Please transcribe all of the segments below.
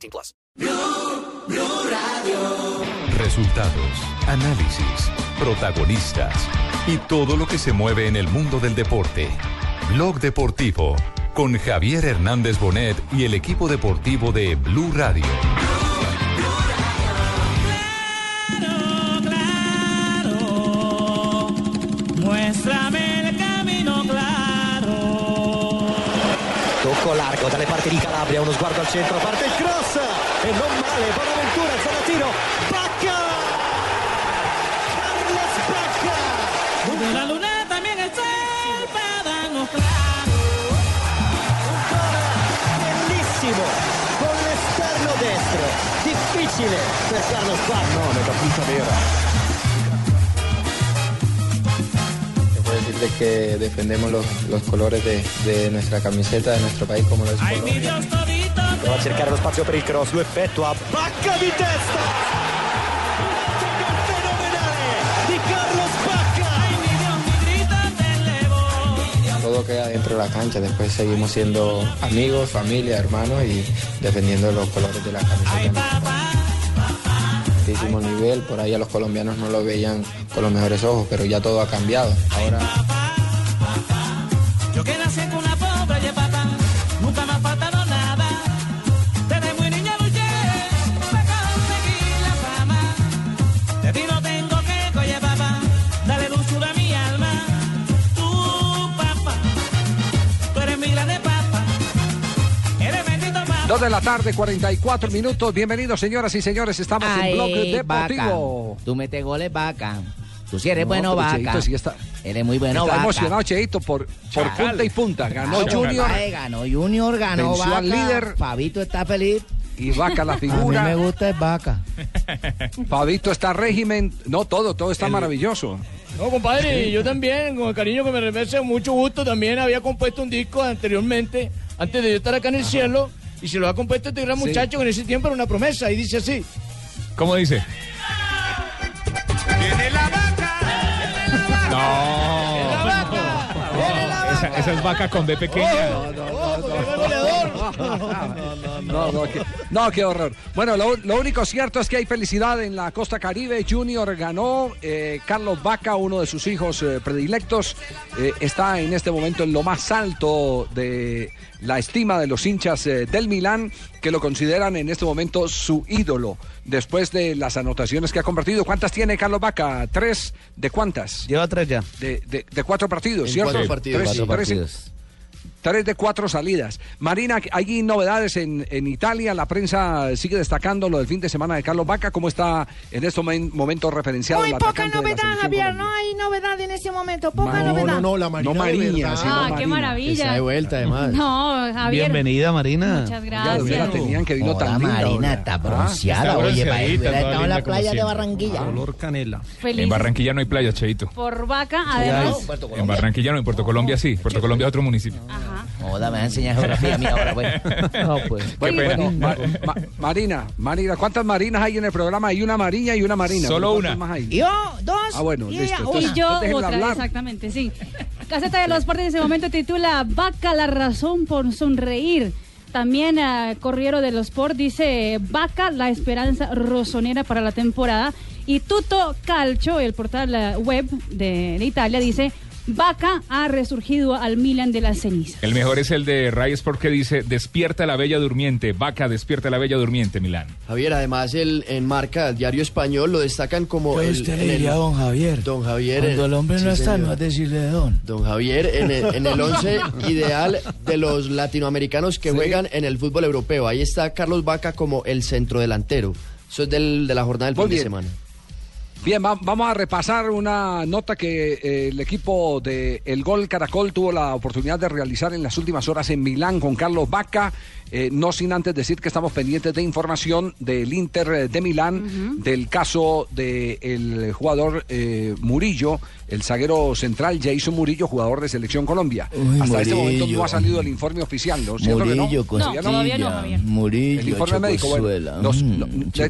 18 plus. Resultados, análisis, protagonistas y todo lo que se mueve en el mundo del deporte. Blog Deportivo con Javier Hernández Bonet y el equipo deportivo de Blue Radio. Muéstrame el camino claro. Tocco largo dalle parti di Calabria, uno sguardo al centro, parte il cross non male, Bonaventura, Zanatino, Bacca! Carlos Bacca! De la luna también el sol para darnos claro. Un gol bellissimo con l'esterno destro, difficile per Carlos Bacca. No, nella punta vera. De que defendemos los, los colores de, de nuestra camiseta, de nuestro país como lo es Prova a cercare lo spazio per il cross, lo effettua, Bacca di testa! Todo queda dentro de la cancha, después seguimos siendo amigos, familia, hermanos y defendiendo los colores de la camiseta. Altísimo nivel, por ahí a los colombianos no lo veían con los mejores ojos, pero ya todo ha cambiado. Ahora Yo con una Dos de la tarde, 44 minutos. Bienvenidos, señoras y señores. Estamos en Blog Deportivo. Tú metes goles, vaca. Tú sí eres No, bueno, vaca. Cheito sí está, Eres muy bueno, está vaca. emocionado, Cheito, por, por punta y punta. Ganó Claro, Junior ganó Junior, ganó vaca. al líder. Fabito está feliz. y Vaca la A mí me figura. gusta es vaca. Fabito está régimen. No, todo, todo está maravilloso. No, compadre, yo también, con el cariño que me remerece, mucho gusto, también había compuesto un disco anteriormente, antes de yo estar acá en el cielo, y se lo ha compuesto este gran muchacho que en ese tiempo era una promesa, y dice así. ¿Cómo dice? No. Esa, esa es vaca con B pequeña. No, no, qué, no, qué horror. Bueno, lo, lo único cierto es que hay felicidad en la costa caribe. Junior ganó. eh, Carlos Vaca, uno de sus hijos eh, predilectos, eh, está en este momento en lo más alto de la estima de los hinchas eh, del Milán, que lo consideran en este momento su ídolo. Después de las anotaciones que ha convertido. ¿Cuántas tiene Carlos Vaca? ¿Tres? ¿De cuántas? Lleva tres ya. De, de- de cuatro partidos, En ¿cierto? cuatro partidos. Tres- Cuatro partidos. Tres de cuatro salidas. Marina, hay novedades en, en Italia. La prensa sigue destacando lo del fin de semana de Carlos Vaca. ¿Cómo está en este momen- momento referenciado Muy poca novedad, Javier. No hay novedad en ese momento. Poca No, novedad. no, no, la Marina No sino Ah, qué Marina. maravilla. Está de vuelta, además. No, Javier. Bienvenida, Marina. Muchas Ya, gracias. la tenían que vino Hola, tan linda. Marina, está Ah, bronceada. está Oye, estado en la playa de. Barranquilla. Olor canela. Feliz En Barranquilla no hay playa, Cheito. por vaca, además. En Barranquilla no, en Puerto Colombia sí. Puerto Colombia es otro municipio. Ajá. Joda, me va a enseñar geografía a mí ahora, pues. No, pues. Bueno, pena. bueno, Ma- Ma- Marina, Marina, ¿cuántas marinas hay en el programa? Hay una marina y una marina. Solo ¿Cuántas una. más hay? Yo, dos. Ah, bueno, y listo. ella, Entonces, una. Y yo otra, hablar. exactamente, sí. Caseta de los Deportes en ese momento titula Vaca la razón por sonreír. También eh, Corriero de los Sport dice Vaca la esperanza rosonera para la temporada. Y Tuto Calcio, el portal eh, web de, de Italia, dice Vaca ha resurgido al Milan de las cenizas. El mejor es el de Ray Sport que dice Despierta la bella durmiente. Vaca, despierta la bella durmiente, Milán. Javier, además el, en marca, el diario español, lo destacan como el, en el- don Javier. Don Javier. Cuando el hombre sí, no está, señor. no es decirle don. Don Javier, en el, en el once ideal de los latinoamericanos que juegan en el fútbol europeo. Ahí está Carlos Vaca como el centrodelantero. Eso es del, de la jornada del Muy fin de semana. Bien, va- vamos a repasar una nota que eh, el equipo de El Gol Caracol tuvo la oportunidad de realizar en las últimas horas en Milán con Carlos Vaca. Eh, no sin antes decir que estamos pendientes de información del Inter de Milán, del caso del jugador eh, Murillo, el zaguero central Jason Murillo, jugador de Selección Colombia. Uy, Hasta este momento Murillo. no ha salido el informe oficial, ¿no? ¿Cierto que no? Murillo, Todavía no. Costilla, Murillo, El informe médico, bueno, los- mm,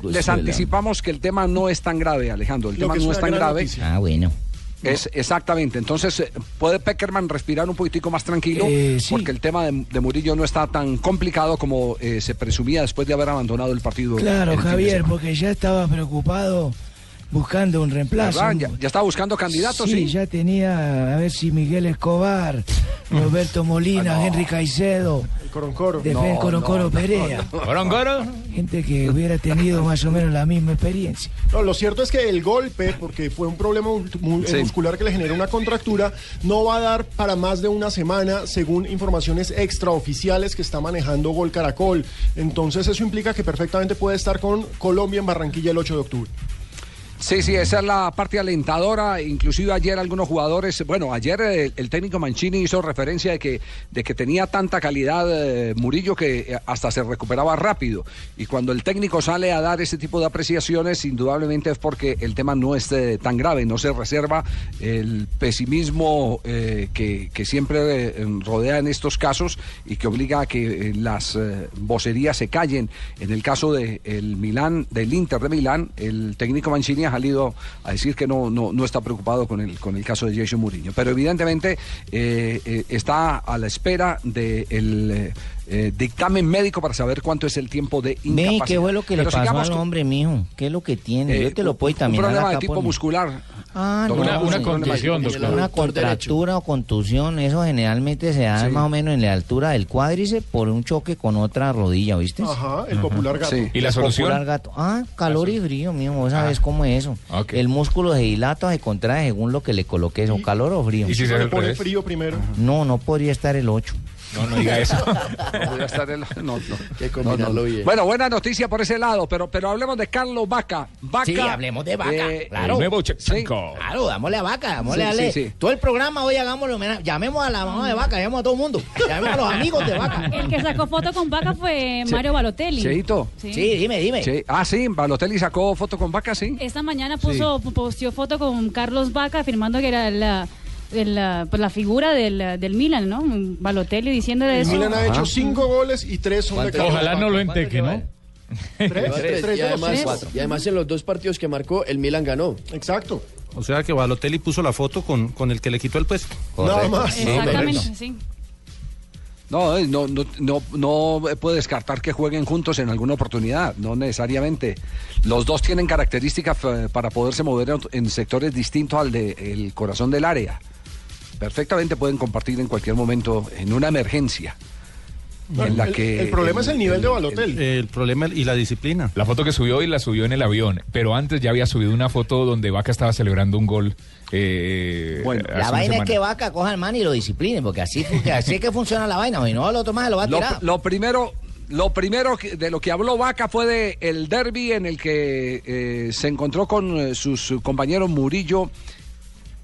les anticipamos que el tema no es tan grave, Alejandro. El Lo tema es no es tan grave. noticia. Ah, bueno. Es exactamente. Entonces, eh, puede Peckerman respirar un poquitico más tranquilo Eh, sí. porque el tema de, de Murillo no está tan complicado como eh, se presumía después de haber abandonado el partido. Claro, el Javier, porque ya estaba preocupado buscando un reemplazo. Ya, ya está buscando candidatos, sí, sí. ya tenía a ver si Miguel Escobar, Roberto Molina, Henry Caicedo, Coroncoro. Defen No, Coroncoro no, no, Perea. no. Coroncoro. Gente que hubiera tenido más o menos la misma experiencia. No, lo cierto es que el golpe, porque fue un problema mu- Sí. muscular que le generó una contractura, no va a dar para más de una semana, según informaciones extraoficiales que está manejando Gol Caracol. Entonces eso implica que perfectamente puede estar con Colombia en Barranquilla el 8 de octubre. Sí, sí, esa es la parte alentadora. Inclusive ayer algunos jugadores, bueno, ayer el, el técnico Mancini hizo referencia de que, de que tenía tanta calidad eh, Murillo que eh, hasta se recuperaba rápido. Y cuando el técnico sale a dar ese tipo de apreciaciones, indudablemente es porque el tema no es eh, tan grave, no se reserva el pesimismo eh, que, que siempre eh, rodea en estos casos y que obliga a que eh, las eh, vocerías se callen. En el caso del Milán, del Inter de Milán, el técnico Mancini salido a decir que no, no, no está preocupado con el, con el caso de Jason Mourinho. Pero evidentemente eh, eh, está a la espera del dictamen médico para saber cuánto es el tiempo de Ve, incapacidad. ¿qué fue lo que le pasó al con- hombre, mijo? ¿Qué es lo que tiene? eh, Yo te lo puedo un también problema de tipo muscular. Ah, no, una- una sí. contusión, doctor. Una contractura o contusión, eso generalmente se da Sí. más o menos en la altura del cuádriceps por un choque con otra rodilla, ¿viste? Ajá, el popular gato. ¿Y la El solución? popular gato. Ah, calor y frío, mijo, vos sabés Ah. cómo es eso. El músculo se dilata o se contrae según lo que le coloques, o calor o frío. ¿Y si se le pone frío primero. No, no podría estar el 8. No, no diga eso. Podría estar el- no, no. que No, combinarlo no. bien. Bueno, buena noticia por ese lado, pero, pero hablemos de Carlos Vaca. Vaca Sí, hablemos de Vaca, eh, claro. El nuevo Sí. Claro, dámosle a vaca, dámosle Sí, a darle. sí, sí. Todo el programa hoy hagámoslo, llamemos a la mamá de vaca, llamemos a todo el mundo, llamemos a los amigos de vaca. El que sacó foto con Vaca fue Mario Balotelli. Cheito. Sí. Sí, dime, dime. Sí. Ah, sí, Balotelli sacó foto con Vaca, sí. Esta mañana puso, posteó foto con Carlos Vaca afirmando que era la, de la, pues, la figura del, del Milan, ¿no? Balotelli diciéndole El eso. Milan ha hecho cinco goles y tres son de Carlos Ojalá no lo enteque, ¿no? Tres, tres, tres, tres y, de además, y además en los dos partidos que marcó, el Milan ganó. Exacto. O sea que Balotelli puso la foto con, con el que le quitó el puesto. Nada más. Exactamente, sí. No, eh, no, no, no, no puede descartar que jueguen juntos en alguna oportunidad, no necesariamente. Los dos tienen características eh, para poderse mover en, en sectores distintos al del corazón del área. Perfectamente pueden compartir en cualquier momento en una emergencia. en la el, que el problema es el nivel de Balotelli. El problema y la disciplina. La foto que subió hoy la subió en el avión, pero antes ya había subido una foto donde Vaca estaba celebrando un gol. eh, Bueno, La vaina es que vaca coja al man y lo discipline, porque así, porque así es que funciona la vaina, y no el otro más se lo va a Lo, tirar. lo primero, lo primero de lo que habló Vaca fue de el derby en el que eh, se encontró con eh, sus compañeros Murillo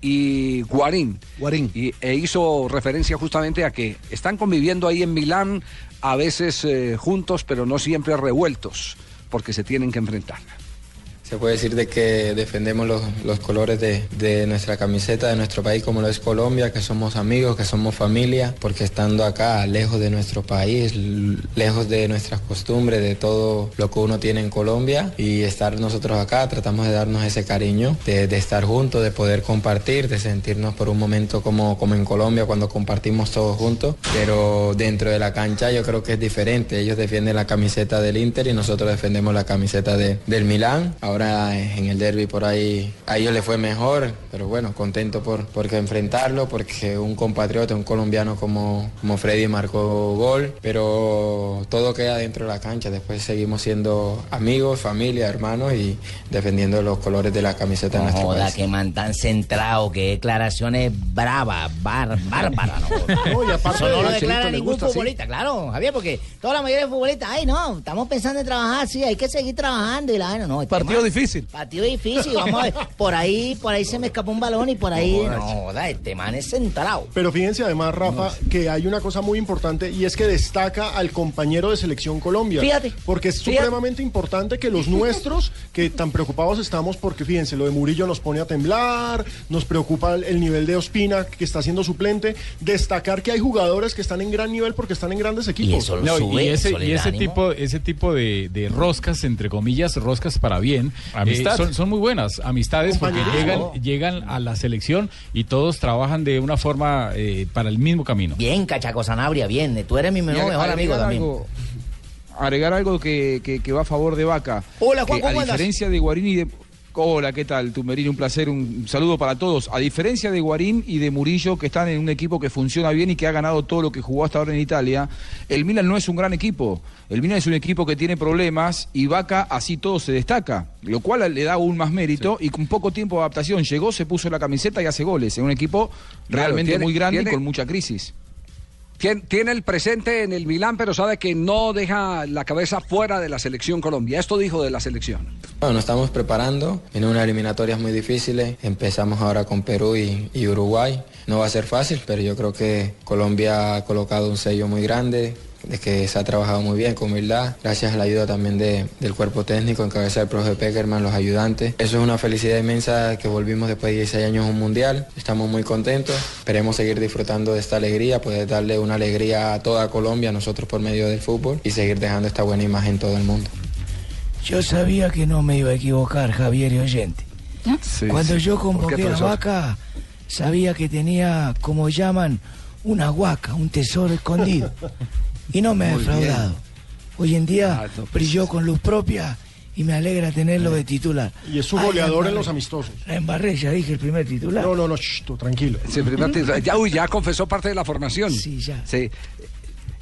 y Guarín. Guarín. Y, e hizo referencia justamente a que están conviviendo ahí en Milán, a veces eh, juntos, pero no siempre revueltos, porque se tienen que enfrentar. Se puede decir de que defendemos los, los colores de, de nuestra camiseta, de nuestro país como lo es Colombia, que somos amigos, que somos familia, porque estando acá, lejos de nuestro país, lejos de nuestras costumbres, de todo lo que uno tiene en Colombia, y estar nosotros acá, tratamos de darnos ese cariño, de, de estar juntos, de poder compartir, de sentirnos por un momento como, como en Colombia cuando compartimos todos juntos, pero dentro de la cancha yo creo que es diferente, ellos defienden la camiseta del Inter y nosotros defendemos la camiseta de- del Milán. En el derby por ahí a ellos les fue mejor, pero bueno, contento por porque enfrentarlo, porque un compatriota, un colombiano como, como Freddy marcó gol, pero todo queda dentro de la cancha. Después seguimos siendo amigos, familia, hermanos y defendiendo los colores de la camiseta de No nuestro joda, país. que man tan centrado, que declaraciones bravas, bar, bárbaras, no joda. No, y aparte Eso no lo de- declara Chelito, ¿le ningún gusta futbolista, claro, Javier, porque toda la mayoría de futbolistas, ay no, estamos pensando en trabajar, sí, hay que seguir trabajando y la vaina, no. este Partido difícil. Partido difícil, vamos a ver. Por ahí, por ahí se me escapó un balón y por ahí. No, No, joda, este man es centrado. Pero fíjense además, Rafa, que hay una cosa muy importante y es que destaca al compañero de selección Colombia. Fíjate. Porque es Fíjate. supremamente importante que los nuestros, que tan preocupados estamos porque fíjense, lo de Murillo nos pone a temblar, nos preocupa el, el nivel de Ospina que está siendo suplente, destacar que hay jugadores que están en gran nivel porque están en grandes equipos. No, y ese, y ese tipo, ese tipo de, de roscas, entre comillas, roscas para bien, Amistad. eh, son, son muy buenas. Amistades porque llegan, llegan a la selección y todos trabajan de una forma eh, para el mismo camino. Bien, Cachaco Sanabria, bien. Tú eres mi mejor, mejor amigo también. algo- agregar algo que, que- que va a favor de Vaca. Hola, Juan, Que ¿cómo A andas? diferencia de y de... Hola, ¿qué tal? Tumberini, un placer, un saludo para todos. A diferencia de Guarín y de Murillo, que están en un equipo que funciona bien y que ha ganado todo lo que jugó hasta ahora en Italia, el Milan no es un gran equipo. El Milan es un equipo que tiene problemas y Vaca así todo se destaca, lo cual le da aún más mérito y con poco tiempo de adaptación llegó, se puso la camiseta y hace goles en un equipo realmente tiene- muy grande tiene- y con mucha crisis. Tien- Tiene el presente en el Milán, pero sabe que no deja la cabeza fuera de la selección Colombia. Esto dijo de la selección. Bueno, nos estamos preparando. Vienen unas eliminatorias muy difíciles. Empezamos ahora con Perú y Uruguay. No va a ser fácil, pero yo creo que Colombia ha colocado un sello muy grande, de que se ha trabajado muy bien, con humildad, gracias a la ayuda también de- del cuerpo técnico, en cabeza del profe Peckerman, los ayudantes. Eso es una felicidad inmensa que volvimos después de 16 años a un mundial. Estamos muy contentos. Esperemos seguir disfrutando de esta alegría, poder darle una alegría a toda Colombia, nosotros por medio del fútbol, y seguir dejando esta buena imagen en todo el mundo. Yo sabía que no me iba a equivocar, Javier y oyente. Cuando yo ¿Por qué, convoqué a? Vaca, sabía que tenía, como llaman, una huaca, un tesoro escondido. Y no me ha bien. defraudado. Hoy en día Ah, no, pues. brilló con luz propia y me alegra tenerlo de titular. Y es su goleador en los amistosos. La embarré, ya dije el primer titular. No, no, no, shh, tú, tranquilo. Sí, primer titular. ya, uy, ya confesó parte de la formación. Sí, ya. Sí.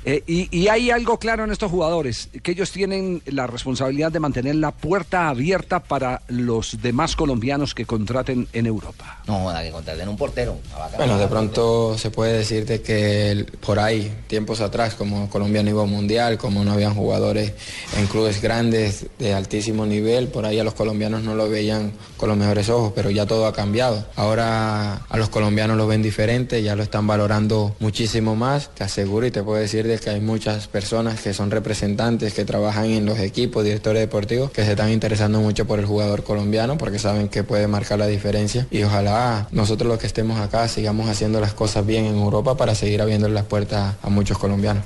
Eh, y, y hay algo claro en estos jugadores, que ellos tienen la responsabilidad de mantener la puerta abierta para los demás colombianos que contraten en Europa. No, joda, que contraten un portero. Bueno, de pronto se puede decir de que el- por ahí, tiempos atrás, como Colombia no iba a mundial, como no habían jugadores en clubes grandes de altísimo nivel, por ahí a los colombianos no lo veían con los mejores ojos, pero ya todo ha cambiado. Ahora a los colombianos lo ven diferente, ya lo están valorando muchísimo más. Te aseguro y te puedo decir de que hay muchas personas que son representantes, que trabajan en los equipos, directores deportivos, que se están interesando mucho por el jugador colombiano porque saben que puede marcar la diferencia y ojalá nosotros los que estemos acá sigamos haciendo las cosas bien en Europa para seguir abriendo las puertas a muchos colombianos.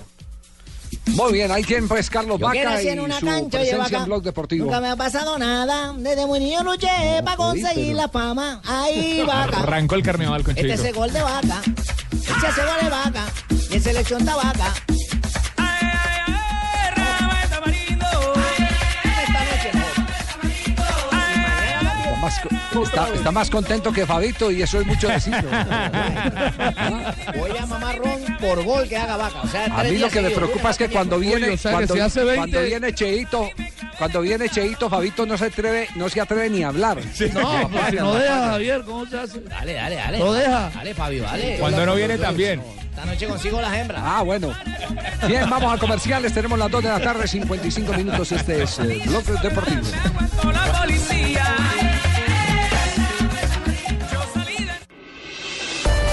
Muy bien, ahí tienen pues Carlos Vaca y en una su cancha, presencia Vaca, en Blog Deportivo. Nunca me ha pasado nada. Desde muy niño luché para jodí, conseguir pero- la fama. Ahí, vaca. Arrancó el carnaval con Este es el gol de vaca. Este hace gol de vaca. Y en selección está más, está- está más contento que Fabito y eso es mucho decir. Voy a mamar ron por gol que haga vaca. O sea, A mí lo que me preocupa es que cuando viene, cuando, si hace 20 cuando viene Cheito, cuando viene Cheito, Fabito no se atreve, no se atreve ni a hablar. No, pues si no deja, Javier, ¿cómo se hace? Dale, dale, dale. No deja. Dale, Fabio, dale. Cuando no viene también. Esta noche consigo las hembras. Ah, bueno. Bien, vamos a comerciales. Tenemos las 2 de la tarde, 55 minutos. Este es eh, Blog Deportivo.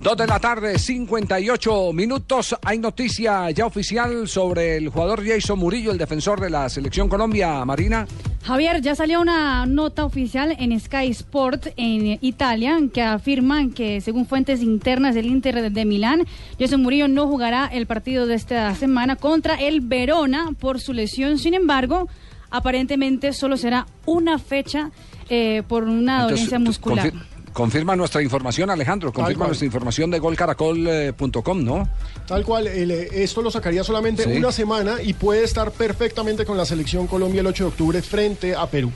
Dos de la tarde, 58 minutos. Hay noticia ya oficial sobre el jugador Jason Murillo, el defensor de la selección Colombia, Marina. Javier, ya salió una nota oficial en Sky Sport en Italia que afirman que según fuentes internas del Inter de- Milán, José Murillo no jugará el partido de esta semana contra el Verona por su lesión. Sin embargo, aparentemente solo será una fecha eh, por una Entonces, dolencia muscular. Confir- confirma nuestra información, Alejandro. Confirma nuestra información de golcaracol.com, ¿no? Tal cual, el, eh, esto lo sacaría solamente Sí. una semana y puede estar perfectamente con la selección Colombia el 8 de octubre frente a Perú.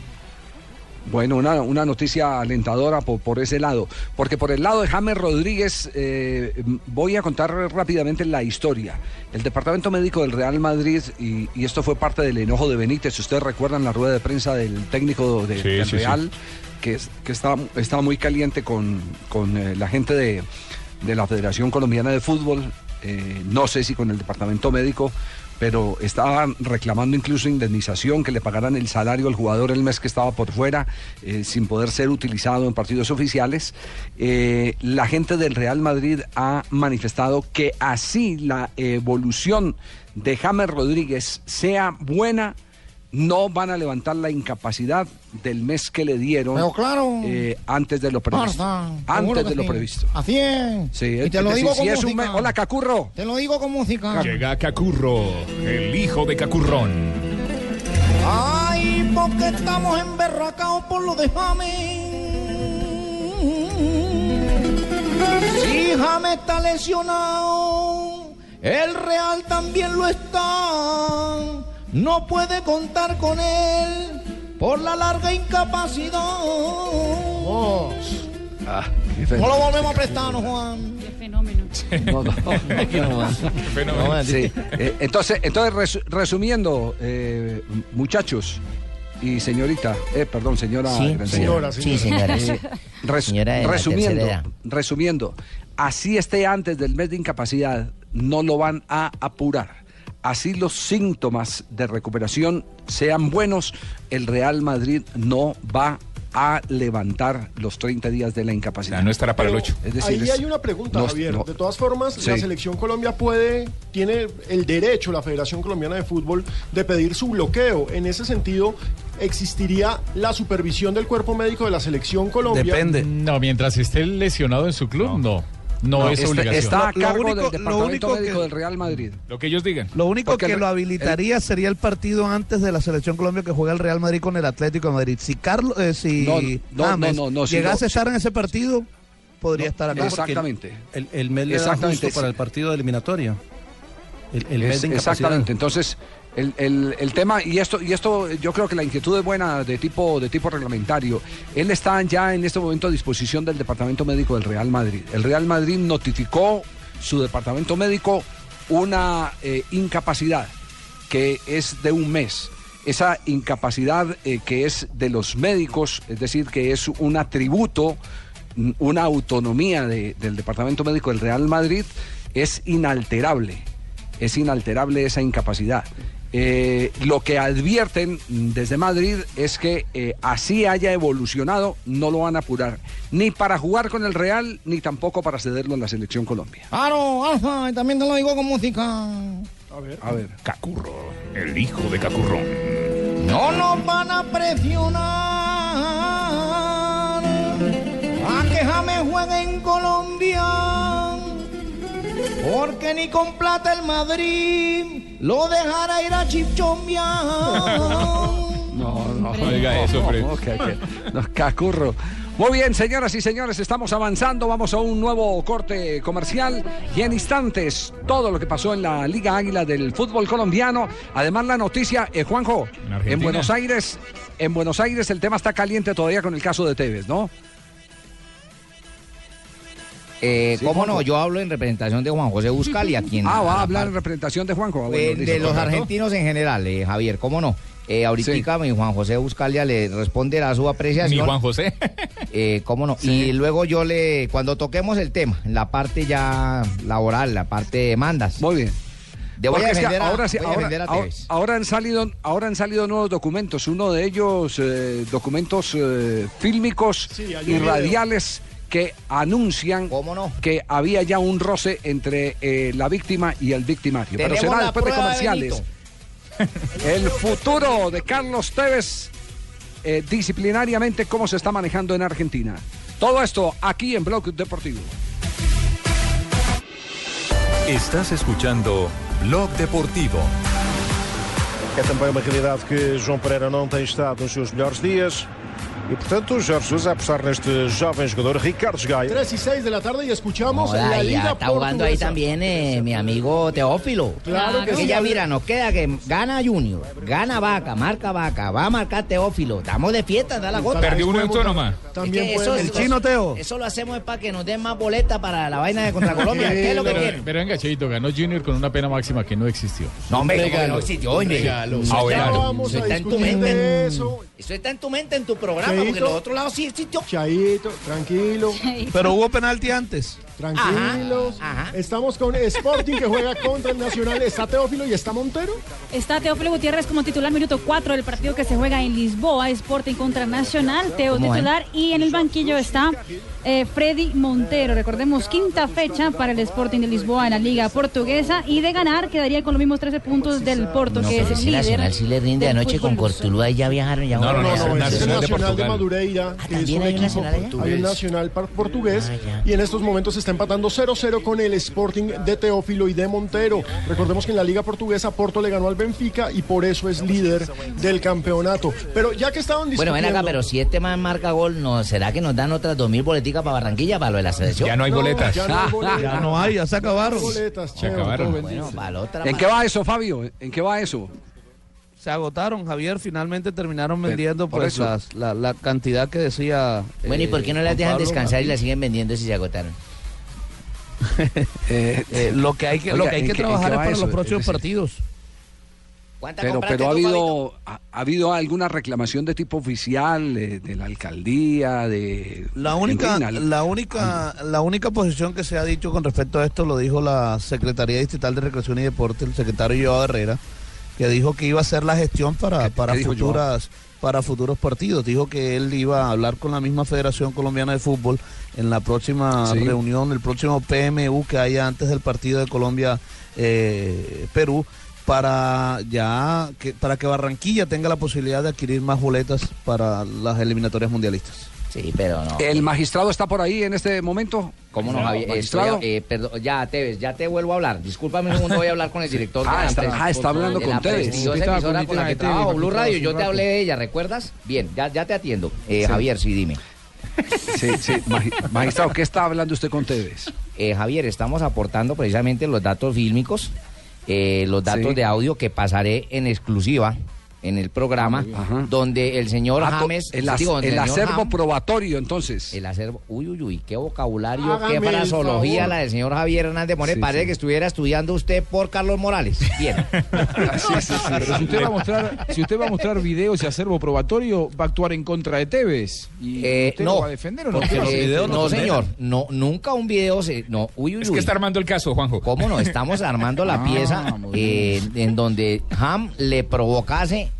Bueno, una, una noticia alentadora por, por ese lado. Porque por el lado de James Rodríguez, eh, voy a contar rápidamente la historia. El departamento médico del Real Madrid, y, y esto fue parte del enojo de Benítez, si ustedes recuerdan la rueda de prensa del técnico de- Sí, del sí, sí. Que, es- que estaba, estaba muy caliente con, eh, la gente de, la Federación Colombiana de Fútbol, eh, no sé si con el departamento médico, pero estaban reclamando incluso indemnización, que le pagaran el salario al jugador el mes que estaba por fuera, eh, sin poder ser utilizado en partidos oficiales. La gente del Real Madrid ha manifestado que así la evolución de James Rodríguez sea buena, no van a levantar la incapacidad del mes que le dieron Pero claro. eh, antes de lo previsto. Barça, seguro antes de lo previsto. Así es. Sí, y es te lo digo si con es un música. me- Hola, Cacurro. Te lo digo con música. Llega Cacurro, el hijo de Cacurrón. Ay, porque estamos emberracados por lo de James. Si James está lesionado, el Real también lo está. No puede contar con él por la larga incapacidad. Ah, No lo volvemos a prestar, ¿no, Juan? Qué fenómeno. No, no. fenómeno. Sí, eh, entonces, entonces resu- resumiendo, eh, muchachos y señorita, eh, perdón, señora. Sí, Granciera. señora, Sí, señora. Eh, res- Señora resumiendo, resumiendo, así esté antes del mes de incapacidad, no lo van a apurar. Así los síntomas de recuperación sean buenos, el Real Madrid no va a levantar los 30 días de la incapacidad. no estará para el Pero 8. Es decir, Ahí es- hay una pregunta, no- Javier. no- De todas formas, Sí. la selección Colombia puede, tiene el derecho, la Federación Colombiana de Fútbol, de pedir su bloqueo. En ese sentido, existiría la supervisión del cuerpo médico de la selección Colombia. No, mientras esté lesionado en su club, no. No, No, es está- obligación. está a cargo único- del lo departamento único médico que- del Real Madrid. Lo que ellos digan. Lo único Porque que el- lo habilitaría sería el partido antes de la selección Colombia que juega el Real Madrid con el Atlético de Madrid. Si Carlos, eh, si No, no, James no, no, no, si llegase no- a estar en ese partido, podría estar acá. Exactamente. El, el mes le da Exactamente, justo para el partido eliminatorio. El, el mes Es- de exactamente. Entonces, el, el- el tema, y esto, y esto yo creo que la inquietud es buena de tipo, de tipo reglamentario. Él está ya en este momento a disposición del Departamento Médico del Real Madrid. El Real Madrid notificó su departamento médico una eh, incapacidad que es de un mes. Esa incapacidad eh, que es de los médicos, es decir, que es un atributo, una autonomía de- del Departamento Médico del Real Madrid, es inalterable es inalterable esa incapacidad. Eh, lo que advierten desde Madrid es que eh, así haya evolucionado, no lo van a apurar, ni para jugar con el Real, ni tampoco para cederlo en la selección Colombia. Claro, Alfa, y también te lo digo con música. A ver. A ver. Cacurro, el hijo de Cacurrón. No nos van a presionar a que James juegue en Colombia. Porque ni con plata el Madrid lo dejará ir a Chipchombia. No, no, Oiga eso, no, que- que- no, cacurro. Muy bien, señoras y señores, estamos avanzando. Vamos a un nuevo corte comercial y en instantes todo lo que pasó en la Liga Águila del fútbol colombiano. Además, la noticia, eh, Juanjo, en. Buenos Aires, en Buenos Aires el tema está caliente todavía con el caso de Tevez, ¿no? Eh, Sí, ¿Cómo Juanjo. no? Yo hablo en representación de Juan José Buscali, a quien... Ah, va a hablar en representación de Juanjo. Ah, Eh, de los argentinos en general, eh, Javier, ¿cómo no? Eh, ahorita mi Juan José Buscalia le responderá su apreciación. Mi Juan José. Eh, ¿Cómo no? Y luego yo le, cuando toquemos el tema, la parte ya laboral, la parte de demandas. Muy bien. A es que a, ahora, sí- a ahora- a ahora- han salido, ahora han salido nuevos documentos. Uno de ellos, eh, documentos eh, fílmicos Sí, y video. Que anuncian que había ya un roce entre eh, la víctima y el victimario. Pero será después de comerciales. el futuro de Carlos Tevez eh, disciplinariamente, cómo se está manejando en Argentina. Todo esto aquí en Blog Deportivo. Estás escuchando Blog Deportivo. É também uma realidade que João Pereira não tem estado nos seus melhores dias. E, portanto, Jorge Jesus a apostar neste jovem jogador, Ricardo Gaio. 3 y 6 de la tarde y escuchamos Joda, la y ya Liga está jugando ahí también eh, mi amigo Teófilo. Claro que sí. ya mira, nos queda que gana Junior, gana Vaca, marca Vaca, va a marcar Teófilo. Estamos de fiesta, da la gota. Perdió una autónoma. También Es que eso- El chino Teo. Eso lo hacemos para que nos den más boletas para la vaina de contra Colombia. ¿Qué es lo que Pero, quieren? pero venga, Cheito, ganó Junior con una pena máxima que no existió. No, hombre, ¿cómo que Regalo. no existió, hombre. Regalo. Eso Ah, está- bueno. Vamos eso a está en tu discutir mente. Eso está en tu mente, en tu programa. Porque Chaito. los otros lados sí existió. Chaito, tranquilo. Pero hubo penalti antes. Tranquilos. Estamos con Sporting que juega contra el Nacional. ¿Está Teófilo y está Montero? Está Teófilo Gutiérrez como titular, minuto 4 del partido que se juega en Lisboa, Sporting contra Nacional, Teo titular y en el banquillo está eh, Freddy Montero. Recordemos, quinta fecha para el Sporting de Lisboa en la Liga Portuguesa y de ganar quedaría con los mismos 13 puntos del Porto, No, que es el líder. Nacional sí le rinde anoche con. Cortuluá y ya viajaron. Ya No, no, no, no, es el Nacional de Nacional de, Portugal. Madureira, que es también un hay un equipo Nacional allá. Hay un Nacional par- portugués y en estos momentos se está empatando 0-0 con el Sporting de Teófilo y de Montero. Recordemos que en la Liga Portuguesa Porto le ganó al Benfica y por eso es líder del campeonato. Pero ya que estaban Bueno, discutiendo... ven acá, pero si este man marca gol, ¿no será que nos dan otras dos mil para Barranquilla para lo de la selección? Ya no hay boletas. ya no hay boletas. Ya no hay, ya se acabaron. boletas, Se acabaron. Bueno, para la otra. ¿En qué va eso, Fabio? ¿En qué va eso? Se agotaron, Javier. Finalmente terminaron vendiendo por pues las- la, la cantidad que decía. Bueno, ¿y por qué no eh, las dejan Pablo descansar y las siguen vendiendo si se agotaron? Eh, Eh, lo que hay que, lo que, hay ¿en que trabajar es para eso? los próximos Es decir, partidos. ¿Cuántas Pero, pero ha habido, ha, ha habido alguna reclamación de tipo oficial eh, de la alcaldía, de La única, fin, al- la única, la única posición que se ha dicho con respecto a esto lo dijo la Secretaría Distrital de Recreación y Deporte, el secretario Joao Herrera, que dijo que iba a hacer la gestión para, para futuras, para futuros partidos. Dijo que él iba a hablar con la misma Federación Colombiana de Fútbol en la próxima Sí. reunión, el próximo PMU que haya antes del partido de Colombia eh, Perú para ya que para que Barranquilla tenga la posibilidad de adquirir más boletas para las eliminatorias mundialistas. Sí, pero no. ¿El magistrado está por ahí en este momento? ¿Cómo no, Javier? magistrado? Estoy- eh, perdón, ya, Tevez, ya te vuelvo a hablar. Discúlpame un segundo, voy a hablar con el director. Ah, de la está- ah, está hablando de con la Tevez. Estaba emisora con la que trabajo, Blue Radio. Yo te hablé de ella, ¿recuerdas? Bien, ya, ya te atiendo. Eh, Sí. Javier, sí, dime. Sí, sí, magi- magistrado, ¿qué está hablando usted con Tevez? Eh, Javier, estamos aportando precisamente los datos fílmicos, eh, los datos Sí. de audio que pasaré en exclusiva en el programa, Ajá. donde el señor Ah, James... el, as- digo, el señor acervo Ham- probatorio, entonces. El acervo, uy, uy, uy, qué vocabulario, Hágame qué fraseología la del señor Javier Hernández Moreno. Sí, Parece sí. que estuviera estudiando usted por Carlos Morales. Bien. Sí, sí, sí. Pero si usted va a mostrar, si usted va a mostrar videos y acervo probatorio, va a actuar en contra de Tevez. ¿Y Eh, usted no, lo va a defender o no? porque los Eh, videos no no, señor, no, nunca un video se, no, uy, uy, Es uy. que está armando el caso, Juanjo. ¿Cómo no? Estamos armando la Ah, pieza eh, en donde Ham le provocase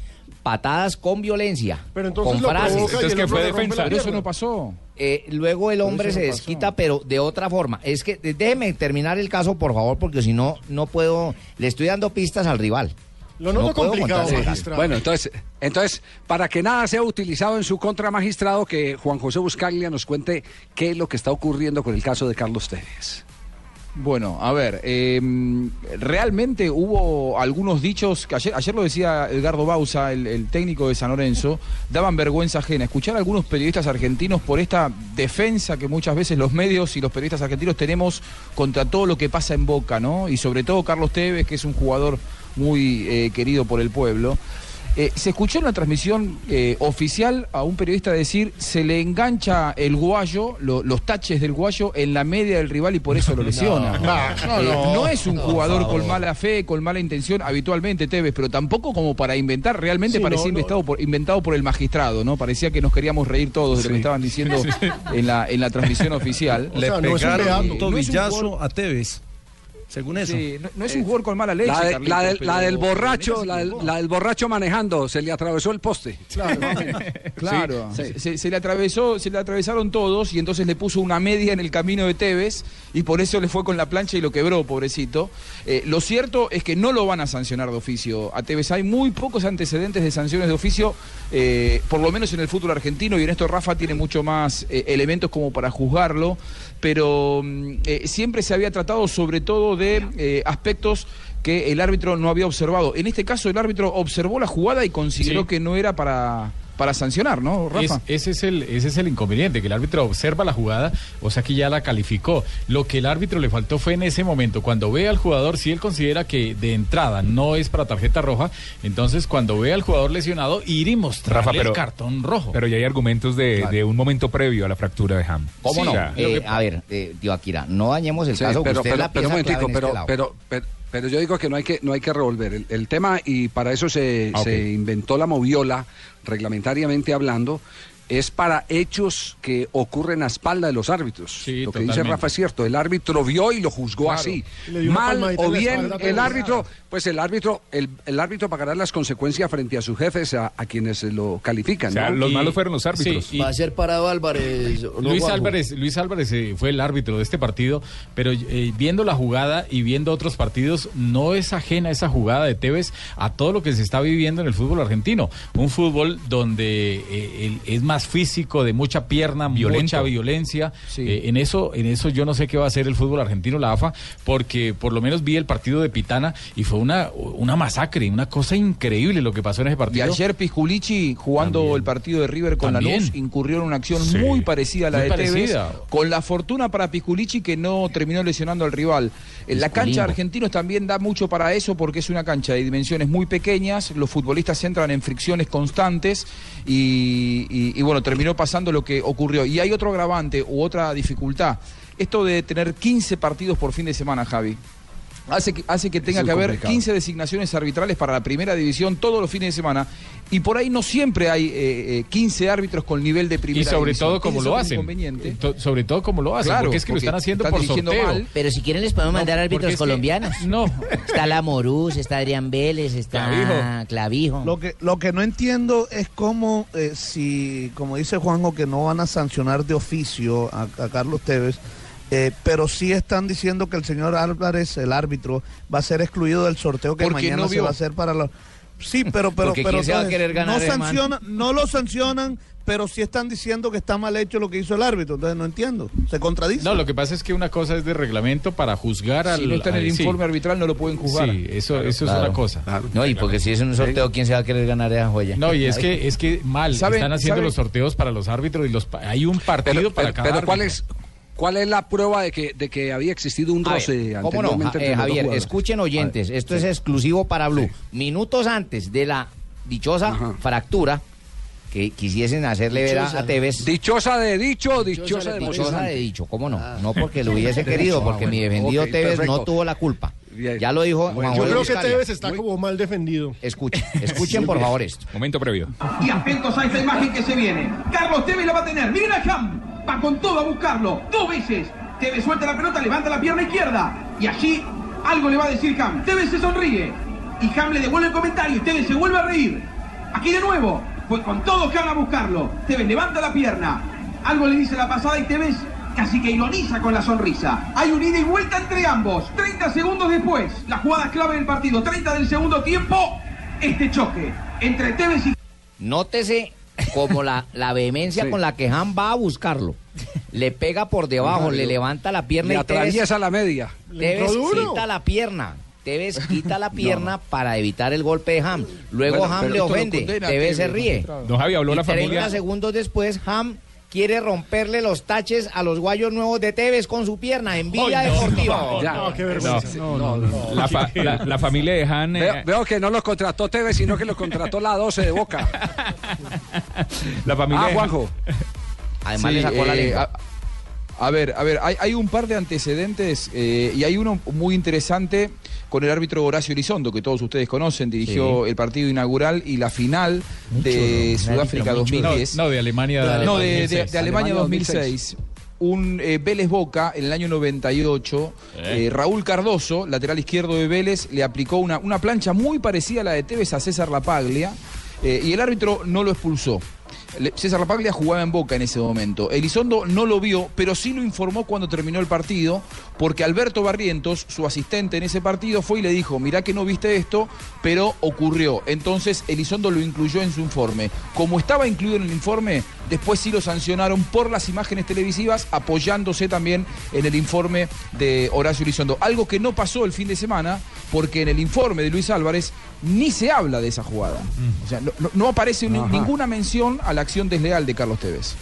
patadas con violencia, Pero entonces con lo frases. Entonces, el ¿qué otro fue defensa? Pero eso no pasó. Eh, luego el hombre se no pasó. desquita, pero de otra forma. Es que déjeme terminar el caso, por favor, porque si no, no puedo. Le estoy dando pistas al rival. Lo noto No complicado, magistrado. Bueno, entonces, entonces, para que nada sea utilizado en su contra magistrado, que Juan José Buscaglia nos cuente qué es lo que está ocurriendo con el caso de Carlos Tevez. Bueno, a ver, eh, realmente hubo algunos dichos que ayer, ayer lo decía Edgardo Bausa, el, técnico de San Lorenzo, daban vergüenza ajena. Escuchar a algunos periodistas argentinos por esta defensa que muchas veces los medios y los periodistas argentinos tenemos contra todo lo que pasa en Boca, ¿no? Y sobre todo Carlos Tevez, que es un jugador muy eh, querido por el pueblo. Eh, se escuchó en la transmisión eh, oficial a un periodista decir se le engancha el guayo, lo- los taches del guayo en la media del rival y por eso lo lesiona. no, Eh, no. no es un jugador con mala fe, con mala intención habitualmente Tevez, pero tampoco como para inventar, realmente Sí, parecía no, no. inventado, por, inventado por el magistrado, ¿no? Parecía que nos queríamos reír todos de lo que estaban diciendo en la, en la transmisión oficial. O sea, no es un Eh, beato. no es un tobillazo jugador- a Tevez. Según eso. sí, no, no es un jugador con mala leche. La, de- Carlitos, la del, pero- la del pero borracho, la del, la del borracho manejando, se le atravesó el poste. Claro, Sí, se, se- se le atravesó, se le atravesaron todos y entonces le puso una media en el camino de Tevez y por eso le fue con la plancha y lo quebró, pobrecito. Eh, lo cierto es que no lo van a sancionar de oficio a Tevez. Hay muy pocos antecedentes de sanciones de oficio, eh, por lo menos en el fútbol argentino y en esto Rafa tiene mucho más eh, elementos como para juzgarlo, pero mm, eh, siempre se había tratado sobre todo de eh, aspectos que el árbitro no había observado. En este caso el árbitro observó la jugada y consideró Sí. que no era para, para sancionar, ¿no, Rafa? Es- ese, es el, ese es el inconveniente, que el árbitro observa la jugada, o sea que ya la calificó. Lo que el árbitro le faltó fue en ese momento, cuando ve al jugador, si él considera que de entrada no es para tarjeta roja, entonces cuando ve al jugador lesionado, ir y mostrarle Rafa, pero- el cartón rojo. Pero ya hay argumentos de, de un momento previo a la fractura de Ham. ¿Cómo Sí, no? o sea, Eh, a ver, eh, tío Akira, no dañemos el Sí, caso, que pero, usted es pero, la pero en pero, este lado. pero, pero, yo digo que no hay que, no hay que revolver. El, el tema y para eso se, Ah, se inventó la moviola, reglamentariamente hablando, es para hechos que ocurren a espalda de los árbitros. lo que dice. Rafa es cierto, el árbitro vio y lo juzgó Claro. así. Mal o bien el árbitro, pues el árbitro, el, el árbitro pagará las consecuencias frente a sus jefes, a, a quienes lo califican. O sea, ¿no? los Y- malos fueron los árbitros. Va a ser parado Álvarez. ¿o no, Luis? Álvarez, Luis Álvarez eh, fue el árbitro de este partido, pero eh, viendo la jugada y viendo otros partidos, no es ajena esa jugada de Tevez a todo lo que se está viviendo en el fútbol argentino. Un fútbol donde eh, el- es más físico, de mucha pierna, Violento. mucha violencia. Eh, en eso, en eso yo no sé qué va a hacer el fútbol argentino, la AFA, porque por lo menos vi el partido de Pitana y fue una, una masacre, una cosa increíble lo que pasó en ese Y partido. ayer Pisculici, jugando el partido de River con También. Lanús, incurrió en una acción Sí. muy parecida a la Muy de Tevez, con la fortuna para Pisculici que no terminó lesionando al rival. En la cancha de Argentinos también da mucho para eso porque es una cancha de dimensiones muy pequeñas, los futbolistas entran en fricciones constantes y, y- y bueno, terminó pasando lo que ocurrió. Y hay otro agravante u otra dificultad. Esto de tener 15 partidos por fin de semana, Javi. Hace que, hace que tenga es que haber complicado. 15 designaciones arbitrales para la primera división todos los fines de semana. Y por ahí no siempre hay eh, eh, 15 árbitros con nivel de primera y sobre división. todo como lo hacen. To- sobre todo como lo hacen, Claro, porque es que lo porque están haciendo están por sorteo. mal. Pero si quieren les podemos mandar árbitros es que- colombianos. No. Está la Morús, está Adrián Vélez, está Clavijo. Lo que, lo que no entiendo es cómo, eh, si, como dice Juanjo, que no van a sancionar de oficio a, a Carlos Tevez, eh, pero sí están diciendo que el señor Álvarez, el árbitro, va a ser excluido del sorteo que mañana no se va a hacer para los... Sí, pero, pero, pero ¿quién se va a entonces, querer ganar, no, hermano? sanciona, no lo sancionan, pero sí están diciendo que está mal hecho lo que hizo el árbitro. Entonces no entiendo, se contradice. No, lo que pasa es que una cosa es de reglamento para juzgar al. Si no está en el al- sí. informe arbitral no lo pueden juzgar. Sí, eso, Claro, eso es claro. una cosa. No, y porque si es un sorteo, ¿quién se va a querer ganar esa joya? No, y es que es que mal, ¿Saben- están haciendo saben- los sorteos para los árbitros y los pa- hay un partido Pero, para pero- cada pero ¿cuál árbitro. es cuál es la prueba de que de que había existido un A ver, roce ¿Cómo no? Ja- eh, Javier, escuchen oyentes, esto es exclusivo para Blue. Minutos antes de la dichosa fractura que quisiesen hacerle ver a, Dichosa. a Tevez. Dichosa de dicho o dichosa, de Dichosa de dicho, ¿cómo no? No porque lo hubiese querido, Ah, porque mi defendido Tevez no tuvo la culpa. Bien. Ya lo dijo Bueno, Juan Yo creo que. Tevez está como mal defendido. Escuchen, escuchen por favor esto. Momento previo. Y atentos a esta imagen que se viene. Carlos Tevez la va a tener. Miren a Ham. Va con todo a buscarlo. Dos veces. Tevez suelta la pelota, levanta la pierna izquierda. Y allí algo le va a decir Ham. Tevez se sonríe. Y Ham le devuelve el comentario. Y Tevez se vuelve a reír. Aquí de nuevo. Fue con todo Ham a buscarlo. Tevez levanta la pierna. Algo le dice la pasada y Tevez casi que ironiza con la sonrisa. Hay un ida y vuelta entre ambos. 30 segundos después. La jugada clave del partido. 30 del segundo tiempo. Este choque entre Tevez y Nótese como la, la vehemencia Sí. con la que Han va a buscarlo. Le pega por debajo, le le- levanta la pierna Le y atraviesa la media. Le Tevez quita la pierna. Tevez quita la pierna para evitar el golpe de Ham. Luego Bueno, Ham le ofende. Tevez se ríe. Don Javi, habló Y la 30 familia. segundos después, Ham quiere romperle los taches a los guayos nuevos de Tevez con su pierna en Villa Ay, no, Deportiva. no, Ya. No, qué vergüenza. No, no, no. La, fa- la- la familia de Han. eh, Veo, veo que no lo contrató Tevez, sino que lo contrató la 12 de Boca. la familia Ah, de Juanjo. Además Sí, le sacó la eh, lengua. A, a ver, a ver, hay, hay un par de antecedentes eh, y hay uno muy interesante con el árbitro Horacio Elizondo, que todos ustedes conocen, dirigió Sí. el partido inaugural y la final Mucho, de ¿no? Sudáfrica Mucho, No, 2010. no, de Alemania. No, de, de- 2006. de Alemania Alemania 2006. Un eh, Vélez Boca en el año 98. Eh. eh, Raúl Cardoso, lateral izquierdo de Vélez, le aplicó una, una plancha muy parecida a la de Tevez a César Lapaglia. eh, y el árbitro no lo expulsó. César Lapaglia jugaba en Boca en ese momento. Elizondo no lo vio, pero sí lo informó cuando terminó el partido, porque Alberto Barrientos, su asistente en ese partido, fue y le dijo, mirá que no viste esto, pero ocurrió. Entonces Elizondo lo incluyó en su informe. Como estaba incluido en el informe, después sí lo sancionaron por las imágenes televisivas, apoyándose también en el informe de Horacio Elizondo. Algo que no pasó el fin de semana, porque en el informe de Luis Álvarez ni se habla de esa jugada. O sea, no, aparece Ajá. ninguna mención a la acción desleal de Carlos Tevez.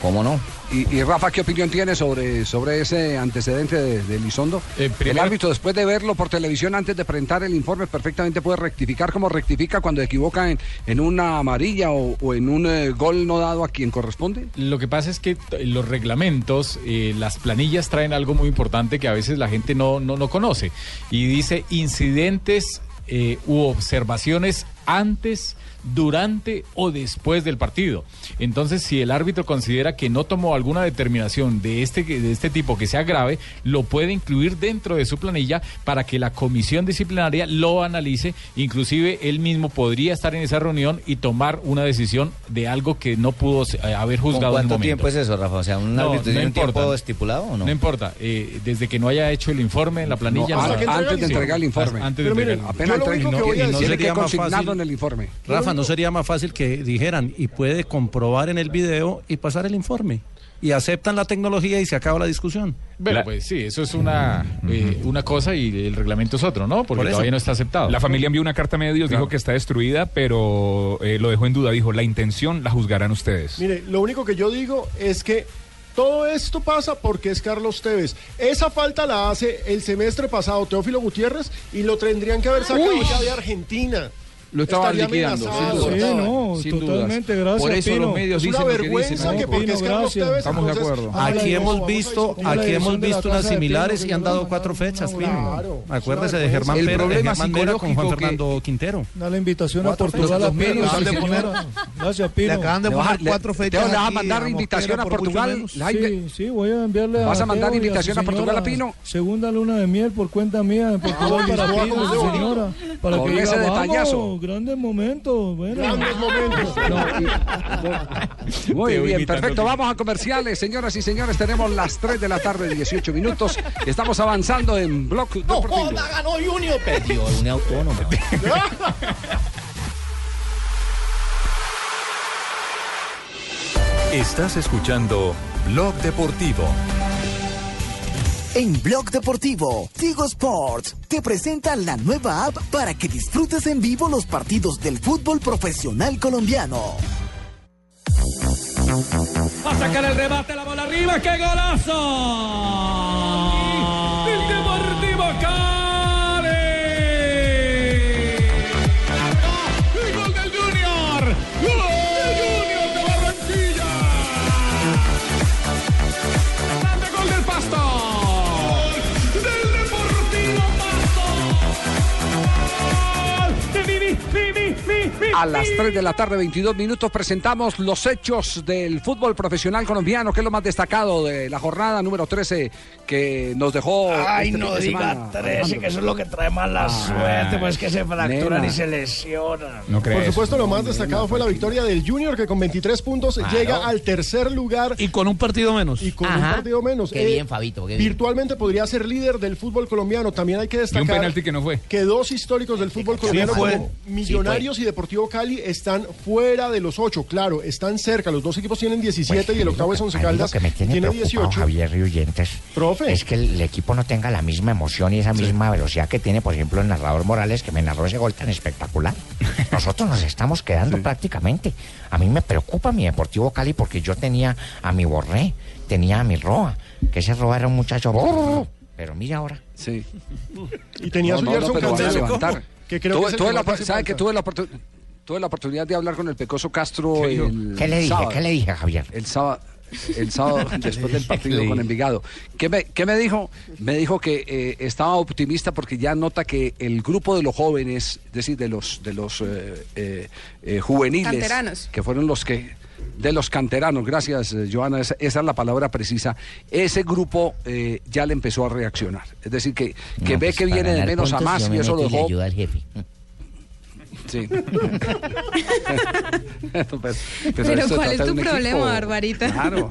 ¿Cómo no? Y, y Rafa, ¿qué opinión tiene sobre, sobre ese antecedente de, de Elizondo? Eh, El árbitro, después de verlo por televisión, antes de presentar el informe, perfectamente puede rectificar como rectifica cuando equivoca en, en una amarilla o, o en un eh, gol no dado a quien corresponde. Lo que pasa es que los reglamentos, eh, las planillas traen algo muy importante que a veces la gente no, no, no conoce. Y dice incidentes eh, u observaciones antes, durante o después del partido. Entonces, si el árbitro considera que no tomó alguna determinación de este, de este tipo que sea grave, lo puede incluir dentro de su planilla para que la comisión disciplinaria lo analice. Inclusive él mismo podría estar en esa reunión y tomar una decisión de algo que no pudo eh, haber ¿Con juzgado en un cuánto tiempo es eso, Rafa? O sea, ¿un No, árbitro tiene no un tiempo importa. estipulado o no? No importa, eh, desde que no haya hecho el informe en la planilla. No, no. antes- antes de entregar el informe. Antes de Pero entregar miren, apenas Yo lo único que voy a Y no decir- que en el informe. Rafa, ¿no sería más fácil que dijeran y puede comprobar en el video y pasar el informe? Y aceptan la tecnología y se acaba la discusión. Bueno, pues sí, eso es una, eh, una cosa y el reglamento es otro, ¿no? Porque Por todavía no está aceptado. La familia envió una carta a medios, Claro. dijo que está destruida, pero eh, lo dejó en duda. Dijo, la intención la juzgarán ustedes. Mire, lo único que yo digo es que todo esto pasa porque es Carlos Tevez. Esa falta la hace el semestre pasado Teófilo Gutiérrez y lo tendrían que haber sacado Uy. ya de Argentina. Lo estaban Estaría liquidando, amenazado. sin duda. Sí, no, sin totalmente, dudas. gracias, Por eso Pino. los medios Es una dicen lo que vergüenza dicen. que porque es Carlos Tevez, Estamos de acuerdo. Aquí hemos visto, aquí hemos visto unas similares Pino, y que han dado cuatro fechas, Pino. Acuérdese es de Germán El Pérez, problema Germán Mera con Juan Fernando Quintero. Da la invitación a Portugal a Pino. Gracias, Pino. Le acaban de poner vas a- le- cuatro fechas. ¿le vas a mandar invitación a Portugal? Sí, sí, voy a enviarle a ¿Vas a mandar invitación a Portugal a Pino? Segunda luna de miel por cuenta mía en Portugal para Pino, señora. Para que ese detallazo. Grandes momentos. Bueno. Grandes momentos. Muy bien, perfecto. Vamos a comerciales, señoras y señores. Tenemos las 3 de la tarde, 18 minutos. Estamos avanzando en Block Deportivo. ganó Junior. Perdió una autónoma. Estás escuchando Blog Deportivo. En Blog Deportivo, Tigo Sports te presenta la nueva app para que disfrutes en vivo los partidos del fútbol profesional colombiano. Va a sacar el remate, la bola arriba, ¡qué golazo! A las 3 de la tarde, 22 minutos, presentamos los hechos del fútbol profesional colombiano, que es lo más destacado de la jornada número 13 que nos dejó. Ay, este no diga semana, 13, Alejandro. que eso es lo que trae mala suerte, pues que se fracturan nena. y se lesionan. No Por crees. supuesto, lo más destacado fue la victoria del Junior, que con 23 puntos llega al tercer lugar Y con un partido menos. y con un partido menos. Qué Eh, bien, Fabito, qué bien. Virtualmente podría ser líder del fútbol colombiano. También hay que Y un destacar penalti que no fue. que dos históricos del fútbol colombiano, fue. como Millonarios y Deportivo Cali, están fuera de los ocho. Claro, están cerca. Los dos equipos tienen 17 y el octavo es Once Caldas, Lo que me tiene, tiene preocupado, 18. Javier y oyentes, Profe. es que el equipo no tenga la misma emoción y esa misma velocidad que tiene, por ejemplo, el narrador Morales, que me narró ese gol tan espectacular. Nosotros nos estamos quedando prácticamente. A mí me preocupa mi Deportivo Cali porque yo tenía a mi Borré, tenía a mi Roa, que ese Roa era un muchacho... Pero mira ahora. Sí. Y tenía su No, no, no, Gerson pero a levantar. que creo Tuve- que la, ¿Sabe que tuve la oportunidad? Tuve la oportunidad de hablar con el Pecoso Castro ¿Qué el ¿Qué le dije? sábado. ¿Qué le dije, Javier? El sábado, el sábado después del partido con? Envigado. ¿Qué me, qué me dijo? Me dijo que eh, estaba optimista porque ya nota que el grupo de los jóvenes, es decir, de los, de los eh, eh, eh, juveniles, Canteranos. que fueron los que de los canteranos, gracias Joana, esa, esa es la palabra precisa. Ese grupo eh, ya le empezó a reaccionar. Es decir, que, que No, ve pues, que viene de menos a más y eso lo y le dejó. ayuda al jefe. Sí. pero, Pero se ¿cuál es tu problema, equipo. Barbarita? Claro.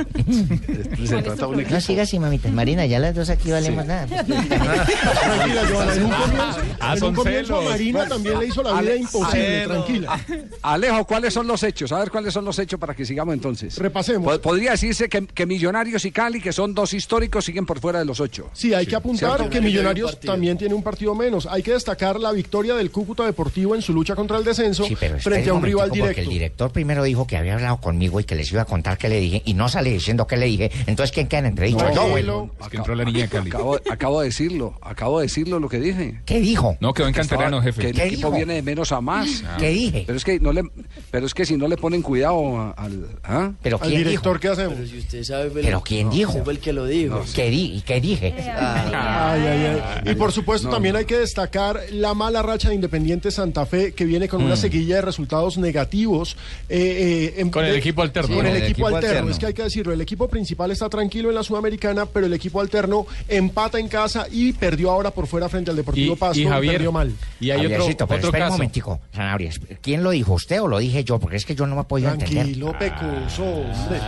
se trata de un equipo. No siga así, mamita. Marina, ya las dos aquí valemos nada. Tranquila, Joana, en un comienzo, Ah, en un comienzo. Marina también le hizo la vida Ale- imposible, tranquila. Alejo, ¿cuáles son los hechos? A ver cuáles son los hechos para que sigamos entonces. Repasemos. Po- Podría decirse que, que Millonarios y Cali, que son dos históricos, siguen por fuera de los ocho. Sí, hay que apuntar que Millonarios también tiene un partido menos. Hay que destacar la victoria del Cúcuta Deportivo en su lucha contra el descenso Sí, pero espere frente a un rival momentico, Porque el directo. director primero dijo que había hablado conmigo y que les iba a contar qué le dije y no sale diciendo qué le dije. Entonces, ¿quién queda entre dicho? No, Yo. Es que entró la niña de Cali. Acabo, acabo de decirlo, acabo de decirlo lo que dije. ¿Qué dijo? No, quedó en Que canterano, Que jefe. el ¿Qué equipo dijo? viene de menos a más. ¿Qué dije? Pero es que no le, pero es que si no le ponen cuidado al, ¿ah? ¿Pero Al quién director, dijo? ¿qué hacemos? Pero si usted sabe, fue ¿Pero el- quién no, dijo? fue el que lo dijo. ¿Qué, di ¿Qué dije? Ay, ay, ay. Y por supuesto No, también hay que destacar la mala racha de Independiente Santa Fe que viene viene con una Mm. seguilla de resultados negativos. eh, eh, en- Con el equipo alterno. Con el, equipo, equipo alterno. alterno. Es que hay que decirlo, el equipo principal está tranquilo en la Sudamericana, pero el equipo alterno empata en casa y perdió ahora por fuera frente al Deportivo Pasto. perdió mal. Javiercito, pero otro espera un caso. momentico, Sanabria. ¿Quién lo dijo, usted o lo dije yo? Porque es que yo no me he podido entender. Tranquilo, pecoso, hombre.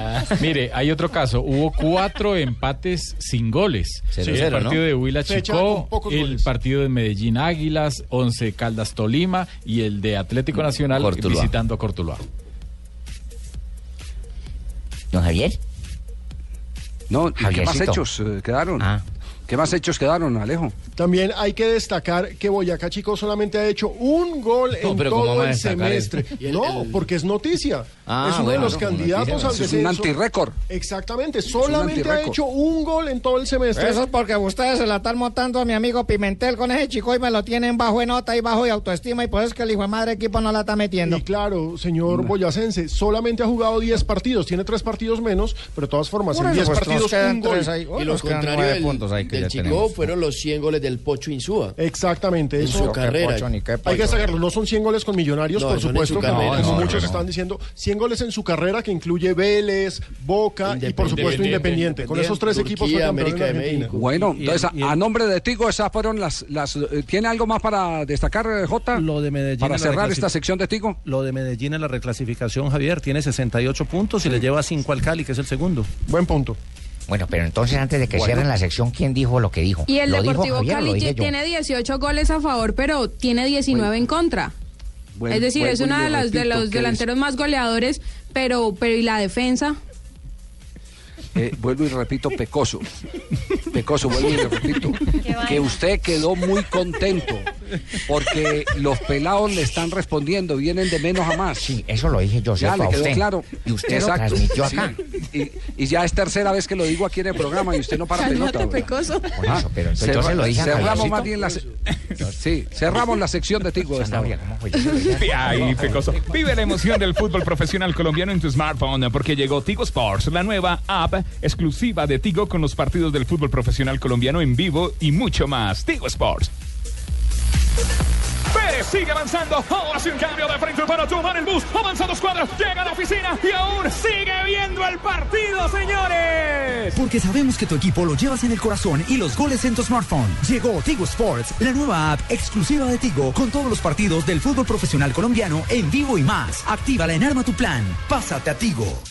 Mire, hay otro caso. Hubo cuatro empates sin goles. Cero, el cero, partido ¿no? de Huila Chicó, el goles. partido de Medellín Águilas, Once Caldas Tolima y el de Atlético Nacional Cortuluá. visitando a Cortuluá. ¿Don Javier? No, ¿y ¿qué más hechos eh, quedaron? Ah. ¿Qué más hechos quedaron, Alejo? También hay que destacar que Boyacá Chico solamente ha hecho un gol No, en pero ¿cómo todo el semestre. Y el- no, el- porque es noticia. Ah, es uno bueno, de los candidatos al Eso es un descenso. antirrécord. Exactamente, solamente ha hecho un gol en todo el semestre. Eso es porque ustedes se la están montando a mi amigo Pimentel con ese chico y me lo tienen bajo de nota y bajo de autoestima y por eso es que el hijo de madre equipo no la está metiendo. Y claro, señor Boyacense, solamente ha jugado 10 partidos, tiene 3 partidos menos, pero de todas formas, Bueno, en 10 pues partidos un gol. ahí. Y Bueno, lo nos quedan contrario nueve del, puntos ahí que del ya Chico tenemos. fueron los 100 goles del Pocho Insúa. Exactamente, En eso su carrera. pocho, ni qué Hay que sacarlo, no son 100 goles con Millonarios, No, por supuesto, su como, carrera. como No, muchos no. están diciendo, 100 goles en su carrera que incluye Vélez, Boca y por supuesto Independiente. Con esos tres equipos fue América de. México. Bueno, y entonces, el- y a, el- a nombre de Tigo, esas fueron las... las eh, ¿Tiene algo más para destacar, eh, Jota? Lo de Medellín Para cerrar esta sección de Tigo. Lo de Medellín en la reclasificación, Javier, tiene 68 puntos y le lleva 5 al Cali, que es el segundo. Buen punto. Bueno, pero entonces antes de que Bueno. cierren la sección, ¿quién dijo lo que dijo? Y el ¿Lo dijo Deportivo Javier Cali tiene 18 goles a favor, pero tiene 19 en contra. Es decir, es le de las de los delanteros más goleadores, pero pero y la defensa. Eh, vuelvo y repito, pecoso. Pecoso, vuelvo y le repito. Que usted quedó muy contento porque los pelados le están respondiendo, vienen de menos a más. Sí, eso lo dije yo, Ya le quedó usted. claro. Y usted lo transmitió acá. Sí. Y, y ya es tercera vez que lo digo aquí en el programa y usted no para pelota. Güey. pecoso. Por eso, pero entonces yo se lo dije a cerramos más bien la se- sí, cerramos la sección de Tigo de Ay, pecoso. Vive la emoción del fútbol profesional colombiano en tu smartphone porque llegó Tigo Sports, la nueva app exclusiva de Tigo con los partidos del fútbol profesional colombiano en vivo y mucho más. Tigo Sports. Pérez sigue avanzando. Ahora hace un cambio de frente para tomar el bus. Avanza dos cuadras, llega a la oficina y aún sigue viendo el partido, señores. Porque sabemos que tu equipo lo llevas en el corazón y los goles en tu smartphone. Llegó Tigo Sports, la nueva app exclusiva de Tigo con todos los partidos del fútbol profesional colombiano en vivo y más. Actívala en Arma tu Plan. Pásate a Tigo.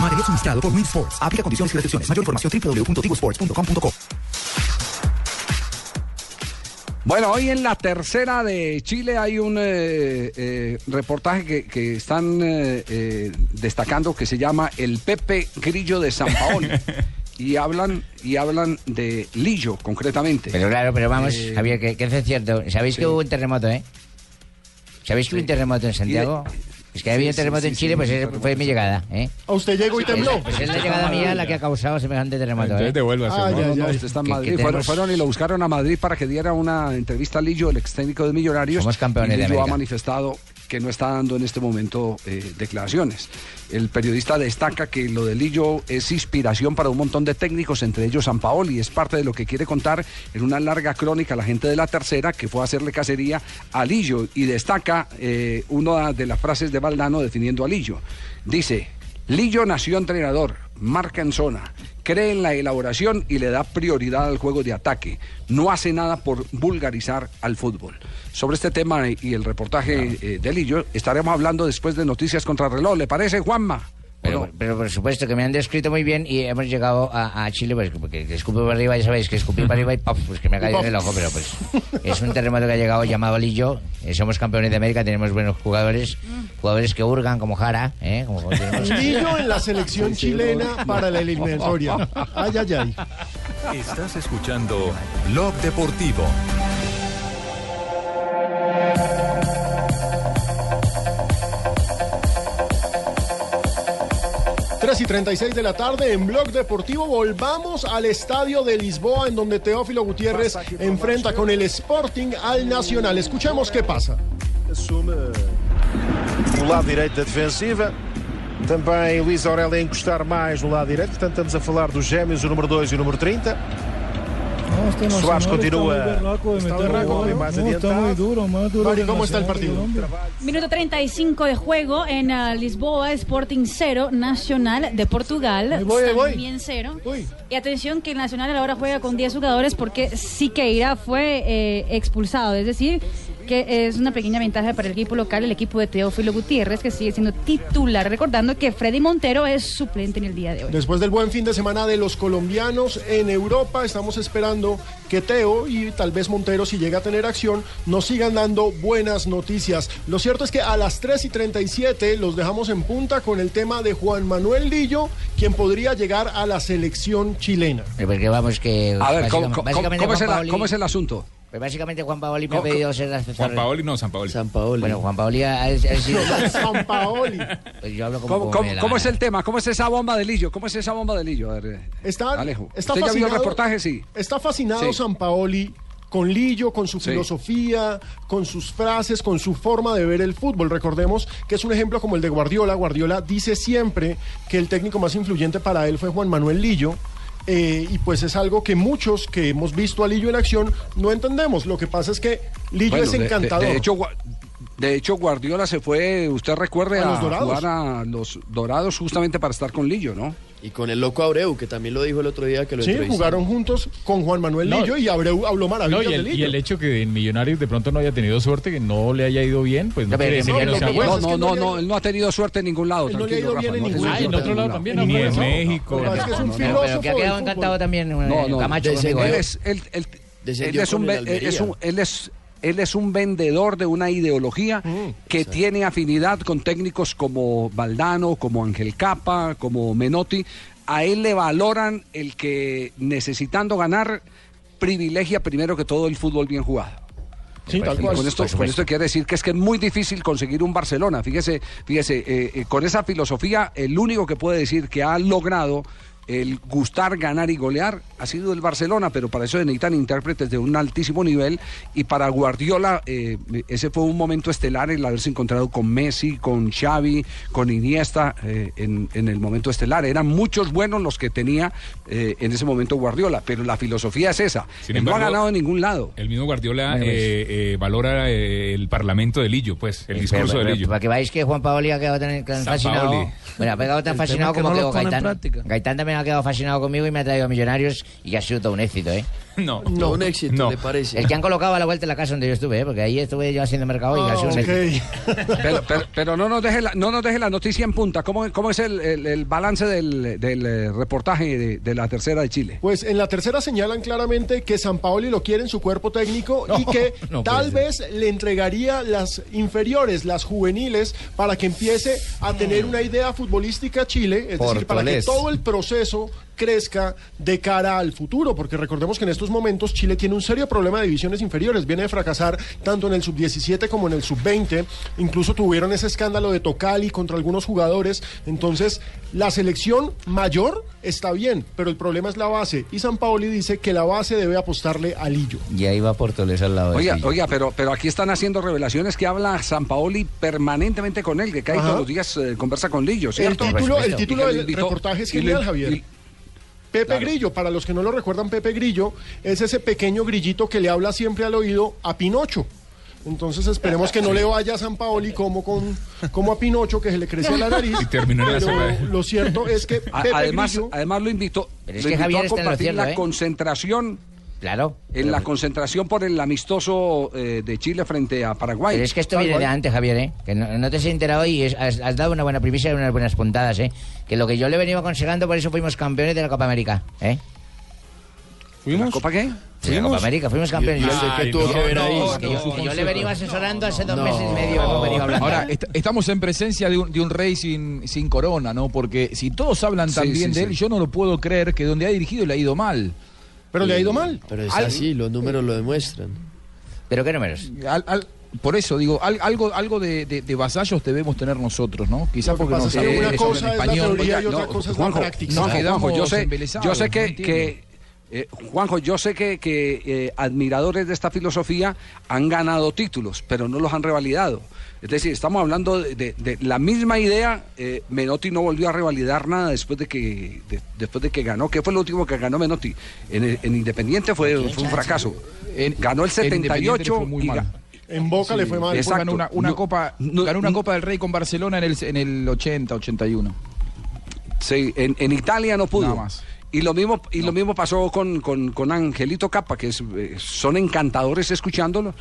Material suministrado por Win Sports. Aplica condiciones y restricciones. Mayor información www.tigosports.com.co. Bueno, hoy en la tercera de Chile hay un eh, eh, reportaje que, que están eh, eh, destacando que se llama El Pepe Grillo de San Paolo. y hablan y hablan de Lillo, concretamente. Pero claro, pero vamos, Eh, Javier, que, que es cierto. ¿Sabéis que hubo un terremoto, eh? ¿Sabéis que hubo un terremoto en Santiago? Es que había un sí, terremoto sí, en sí, Chile, pues sí, esa fue mi llegada, ¿eh? A usted llegó y tembló. Pues es la llegada mía la que ha causado semejante terremoto, Entonces ¿eh? devuélvase. No, no, ay. usted está en Madrid. Fueron, y lo buscaron a Madrid para que diera una entrevista a Lillo, el ex técnico de Millonarios. Somos campeones y de Lillo ha América. manifestado que no está dando en este momento eh, declaraciones. El periodista destaca que lo de Lillo es inspiración para un montón de técnicos, entre ellos San Paoli, y es parte de lo que quiere contar en una larga crónica la gente de la tercera que fue a hacerle cacería a Lillo y destaca eh, una de las frases de Valdano definiendo a Lillo. Dice, Lillo nació entrenador, marca en zona, cree en la elaboración y le da prioridad al juego de ataque. No hace nada por vulgarizar al fútbol. Sobre este tema y el reportaje eh, de Lillo estaremos hablando después de Noticias contra Reloj. ¿Le parece, Juanma? Pero, pero por supuesto que me han descrito muy bien y hemos llegado a, a Chile, pues porque que escupí para arriba, ya sabéis que escupí para arriba y ¡pop! pues que me ha caído en el ojo, pero pues es un terremoto que ha llegado llamado Lillo, eh, somos campeones de América, tenemos buenos jugadores, jugadores que hurgan como Jara, ¿eh? Como tenemos- Lillo en la selección chilena para la eliminatoria. Ay, ay, ay. Estás escuchando Blog Deportivo. Tres y 36 de la tarde en Blog Deportivo. Volvamos al estadio de Lisboa, en donde Teófilo Gutiérrez enfrenta con el Sporting al Nacional. Escuchemos qué pasa. assume o lado direito da defensiva. Também Luís Aurélio a encostar mais no lado direito. Portanto, estamos a falar dos gêmeos, o número 2 e o número 30. Este Soares Nacional continúa. Está muy No, duro, más duro. Mari, que ¿cómo está el partido? Minuto 35 de juego en ah, Lisboa, Sporting 0, Nacional de Portugal voy, ahí voy. también 0. Y atención que el Nacional ahora juega con 10 jugadores porque Siqueira fue eh, expulsado, es decir, que es una pequeña ventaja para el equipo local, el equipo de Teófilo Gutiérrez, que sigue siendo titular, recordando que Freddy Montero es suplente en el día de hoy. Después del buen fin de semana de los colombianos en Europa, estamos esperando que Teo y tal vez Montero, si llega a tener acción, nos sigan dando buenas noticias. Lo cierto es que a las 3 y 37 los dejamos en punta con el tema de Juan Manuel Lillo, quien podría llegar a la selección chilena. Porque vamos que... A ver, ¿cómo, básicamente- cómo- básicamente cómo es Juan el, Paoli- cómo es el asunto? Pues básicamente Juan Paoli me ha ¿Cómo- pedido ser asesor. Juan Paoli no, San Paoli. San Paoli. Bueno, Juan Paoli ha, ha sido... San Paoli. Pues yo hablo como, ¿Cómo, como cómo- es el tema? ¿Cómo es esa bomba de Lillo? ¿Cómo es esa bomba de Lillo? A ver, eh, Está, Alejo. está ¿Usted ya vio el fascinado- reportaje? Sí. Está fascinado Sí. San Paoli con Lillo, con su Sí. filosofía, con sus frases, con su forma de ver el fútbol. Recordemos que es un ejemplo como el de Guardiola. Guardiola dice siempre que el técnico más influyente para él fue Juan Manuel Lillo. Eh, y pues es algo que muchos que hemos visto a Lillo en acción no entendemos. Lo que pasa es que Lillo Bueno, es de- de- encantador. De, hecho, de hecho, Guardiola se fue, usted recuerde, A a, los Dorados. jugar a los Dorados justamente para estar con Lillo, ¿no? Y con el loco Abreu, que también lo dijo el otro día que lo sí, jugaron juntos con Juan Manuel No. Lillo y Abreu habló maravillas No, y, de el, Lillo. y el hecho que en Millonarios de pronto no haya tenido suerte, que no le haya ido bien, pues no, quiere que decir que no sea Lo que bueno. No, no, no, él no ha tenido suerte en ningún lado. Él no le ha tranquilo, ido bien Rafa, en ningún tenido Ah, en otro lado también. Ni en no, México. Es que es un filósofo que ha quedado encantado también eh, No, no, Camacho Él es, un, él es. Él es- un vendedor de una ideología que tiene afinidad con técnicos como Valdano, como Ángel Capa, como Menotti. A él le valoran el que necesitando ganar privilegia primero que todo el fútbol bien jugado. Sí, tal cual. con esto, con esto quiere decir que es que es muy difícil conseguir un Barcelona. Fíjese, fíjese, eh, eh, con esa filosofía, el único que puede decir que ha logrado el gustar, ganar y golear ha sido el Barcelona, pero para eso necesitan intérpretes de un altísimo nivel y para Guardiola eh, ese fue un momento estelar el haberse encontrado con Messi, con Xavi, con Iniesta eh, en, en el momento estelar. Eran muchos buenos los que tenía eh, en ese momento Guardiola, pero la filosofía es esa. Sin Él no ha embargo, ganado en ningún lado. El mismo Guardiola pues. eh, eh, valora eh, el parlamento de Lillo, pues, el discurso Pero, de Lillo. Para que veáis que Juan Paoli ha quedado tan, fascinado. Paoli. Bueno, ha pegado tan El fascinado que como no en Gaitán. Gaitán también ha quedado fascinado conmigo y me ha traído Millonarios y ha sido todo un éxito, ¿eh? No, No, un éxito, No. ¿le parece? El que han colocado a la vuelta de la casa donde yo estuve, ¿eh? Porque ahí estuve yo haciendo mercado y ha sido un éxito. Pero, pero- pero no nos deje la, no nos deje la noticia en punta. ¿Cómo, cómo es el, el- el balance del, del, eh, reportaje de, de la tercera de Chile? Pues en la tercera señalan claramente que San Paoli lo quiere en su cuerpo técnico y que no tal vez le entregaría las inferiores, las juveniles, para que empiece a tener una idea futbolística Chile, es decir, para que todo el proceso crezca de cara al futuro, porque recordemos que en estos momentos Chile tiene un serio problema de divisiones inferiores, viene de fracasar tanto en el sub-17 como en el sub-20, incluso tuvieron ese escándalo de Tocali contra algunos jugadores, entonces la selección mayor está bien, pero el problema es la base, y San Paoli dice que la base debe apostarle a Lillo. Y ahí va Portoles al lado de Oiga, pero, pero aquí están haciendo revelaciones que habla San Paoli permanentemente con él, que cae Ajá. todos los días eh, conversa con Lillo, ¿cierto? El título, el título que lo del invitó- reportaje es y le- genial, Javier. y- Pepe Claro. Grillo, para los que no lo recuerdan, Pepe Grillo es ese pequeño grillito que le habla siempre al oído a Pinocho. Entonces esperemos que no le vaya a San Paoli como, con, como a Pinocho, que se le crece la nariz. Y terminó sopa. lo cierto es que Pepe además, Grillo... además lo Pero es que Javier a está en la ¿eh? concentración Claro. en la concentración por el amistoso eh, de Chile frente a Paraguay. Pero es que esto viene de antes, Javier, ¿eh? Que no, no te has enterado y es- has, has dado una buena primicia y unas buenas puntadas, ¿eh? Que lo que yo le venía aconsejando, por eso fuimos campeones de la Copa América, ¿eh? ¿La Copa qué? Sí, la Copa América, fuimos campeones. Yo sé que tuvo que ver ahí. Que yo, que yo le venía asesorando hace dos meses y medio. Ahora, est- estamos en presencia de un, de un rey sin, sin corona, ¿no? Porque si todos hablan Sí, tan bien sí, de él, yo no lo puedo creer que donde ha dirigido le ha ido mal. Pero le ha ido mal. Pero es Al- así, los números lo demuestran. ¿Pero qué números? Al- al- por eso digo, al- algo, algo de, de- de vasallos debemos tener nosotros, ¿no? Quizás porque pasa no es que una cosa es la español. teoría y otra no, cosa es Juanjo, la práctica. no, Nos Juanjo, yo sé, yo sé que eh, Juanjo, yo sé que, que, eh, admiradores de esta filosofía han ganado títulos, pero no los han revalidado. Es decir, estamos hablando de, de- de la misma idea. eh, Menotti no volvió a revalidar nada después de que de- después de que ganó. ¿Qué fue lo último que ganó Menotti? En, el- en Independiente fue, fue un fracaso. ganó el En Independiente le 78 fue muy y mal. En Boca le fue mal. Exacto. Ganó una, una No, copa, no, ganó una no. Copa del Rey con Barcelona en el, en el 80, 81. Sí, en, en Italia no pudo. Nada más. Y lo mismo, y lo mismo pasó con, con, con Angelito Capa, que es, eh, son encantadores escuchándolo.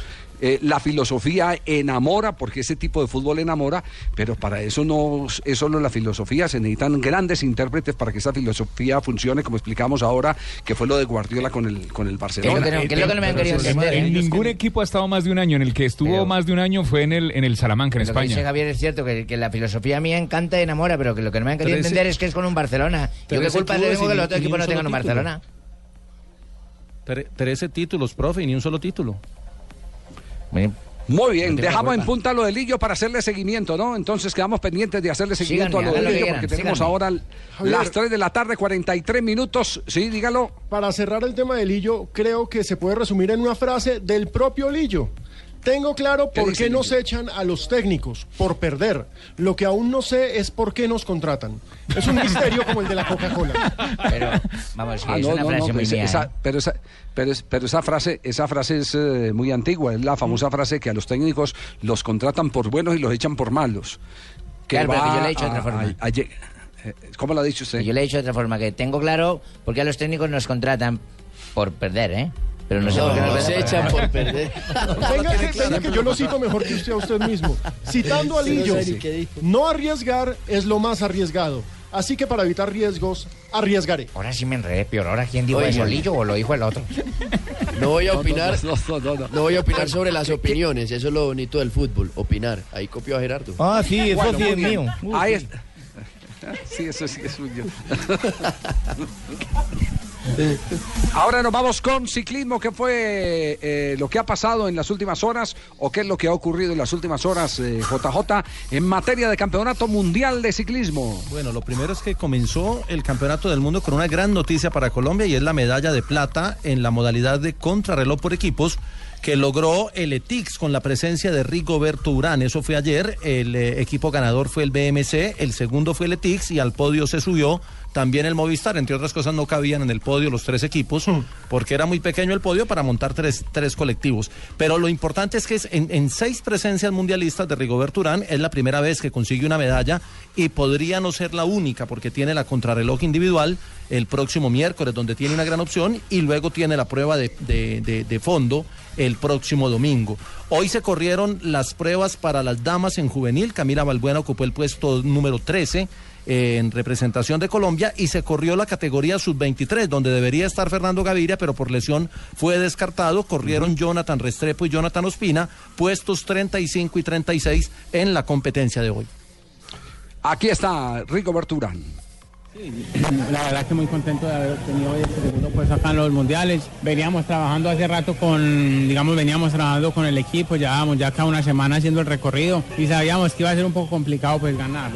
Eh, la filosofía enamora, porque ese tipo de fútbol enamora, pero para eso no es solo la filosofía, se necesitan grandes intérpretes para que esa filosofía funcione, como explicamos ahora, que fue lo de Guardiola con el, con el Barcelona. que no- que es lo que no me han querido entender, En ¿eh? ningún equipo ha estado más de un año. En el que estuvo Pero- más de un año fue en el, en el Salamanca, en Lo que dice España. Javier es cierto, que, que la filosofía mía encanta y enamora, pero que lo que no me han querido Pero ese- entender es que es con un Barcelona. Yo qué culpa tengo que los otros equipos no tengan un. Barcelona. Tre- 13 títulos, profe, y ni un solo título. Muy bien, No dejamos en punta lo de Lillo para hacerle seguimiento, ¿no? Entonces quedamos pendientes de hacerle seguimiento Síganme, a lo de Lillo quieran, porque tenemos síganme. ahora Javier. las 3 de la tarde, 43 minutos. Sí, dígalo. Para cerrar el tema de Lillo, creo que se puede resumir en una frase del propio Lillo. Tengo claro ¿Qué por qué nos echan a los técnicos, por perder. Lo que aún no sé es por qué nos contratan. Es un misterio como el de la Coca-Cola. Pero, vamos, que Ah, es no, una no, frase no, muy esa- mía. esa- ¿eh? pero, esa, pero, es- pero esa frase, esa frase es eh, muy antigua, es la famosa frase que a los técnicos los contratan por buenos y los echan por malos. Claro, pero que yo le he dicho de otra forma. a- a lleg- eh, ¿Cómo lo ha dicho usted? Yo le he dicho de otra forma, que tengo claro por qué a los técnicos nos contratan por perder, ¿eh? Pero no sé por qué nos echan por perder. Venga que, venga que yo lo cito mejor que usted a usted mismo. Citando a no Lillo, no arriesgar es lo más arriesgado. Así que para evitar riesgos, arriesgaré. Ahora sí me enredé peor. ¿Ahora quién dijo eso? ¿Lillo o lo dijo el otro? No voy a No, no, opinar. no, no, no, no. No voy a opinar sobre las opiniones, eso es lo bonito del fútbol, opinar. Ahí copió a Gerardo. Ah, sí, eso Bueno, sí es mío. Uy, Ahí sí. está. Sí, eso sí es suyo. Ahora nos vamos con ciclismo. ¿Qué fue eh, lo que ha pasado en las últimas horas o qué es lo que ha ocurrido en las últimas horas, eh, JJ, en materia de campeonato mundial de ciclismo? Bueno, lo primero es que comenzó el Campeonato del Mundo con una gran noticia para Colombia y es la medalla de plata en la modalidad de contrarreloj por equipos que logró el ETIX con la presencia de Rigoberto Urán. Eso fue ayer. El eh, equipo ganador fue el BMC, el segundo fue el ETIX y al podio se subió también el Movistar. Entre otras cosas, no cabían en el podio los tres equipos porque era muy pequeño el podio para montar tres, tres colectivos. Pero lo importante es que es en, en seis presencias mundialistas de Rigoberto Urán es la primera vez que consigue una medalla y podría no ser la única porque tiene la contrarreloj individual el próximo miércoles donde tiene una gran opción y luego tiene la prueba de, de- de- de fondo el próximo domingo. Hoy se corrieron las pruebas para las damas en juvenil. Camila Balbuena ocupó el puesto número 13 eh, en representación de Colombia y se corrió la categoría sub-23 donde debería estar Fernando Gaviria pero por lesión fue descartado. Corrieron Jonathan Restrepo y Jonathan Ospina puestos 35 y 36 en la competencia de hoy. Aquí está Rigoberto Urán. La verdad que muy contento de haber obtenido este segundo puesto acá en los mundiales. Veníamos trabajando hace rato con, digamos, veníamos trabajando con el equipo, llevábamos ya acá una semana haciendo el recorrido y sabíamos que iba a ser un poco complicado pues ganar,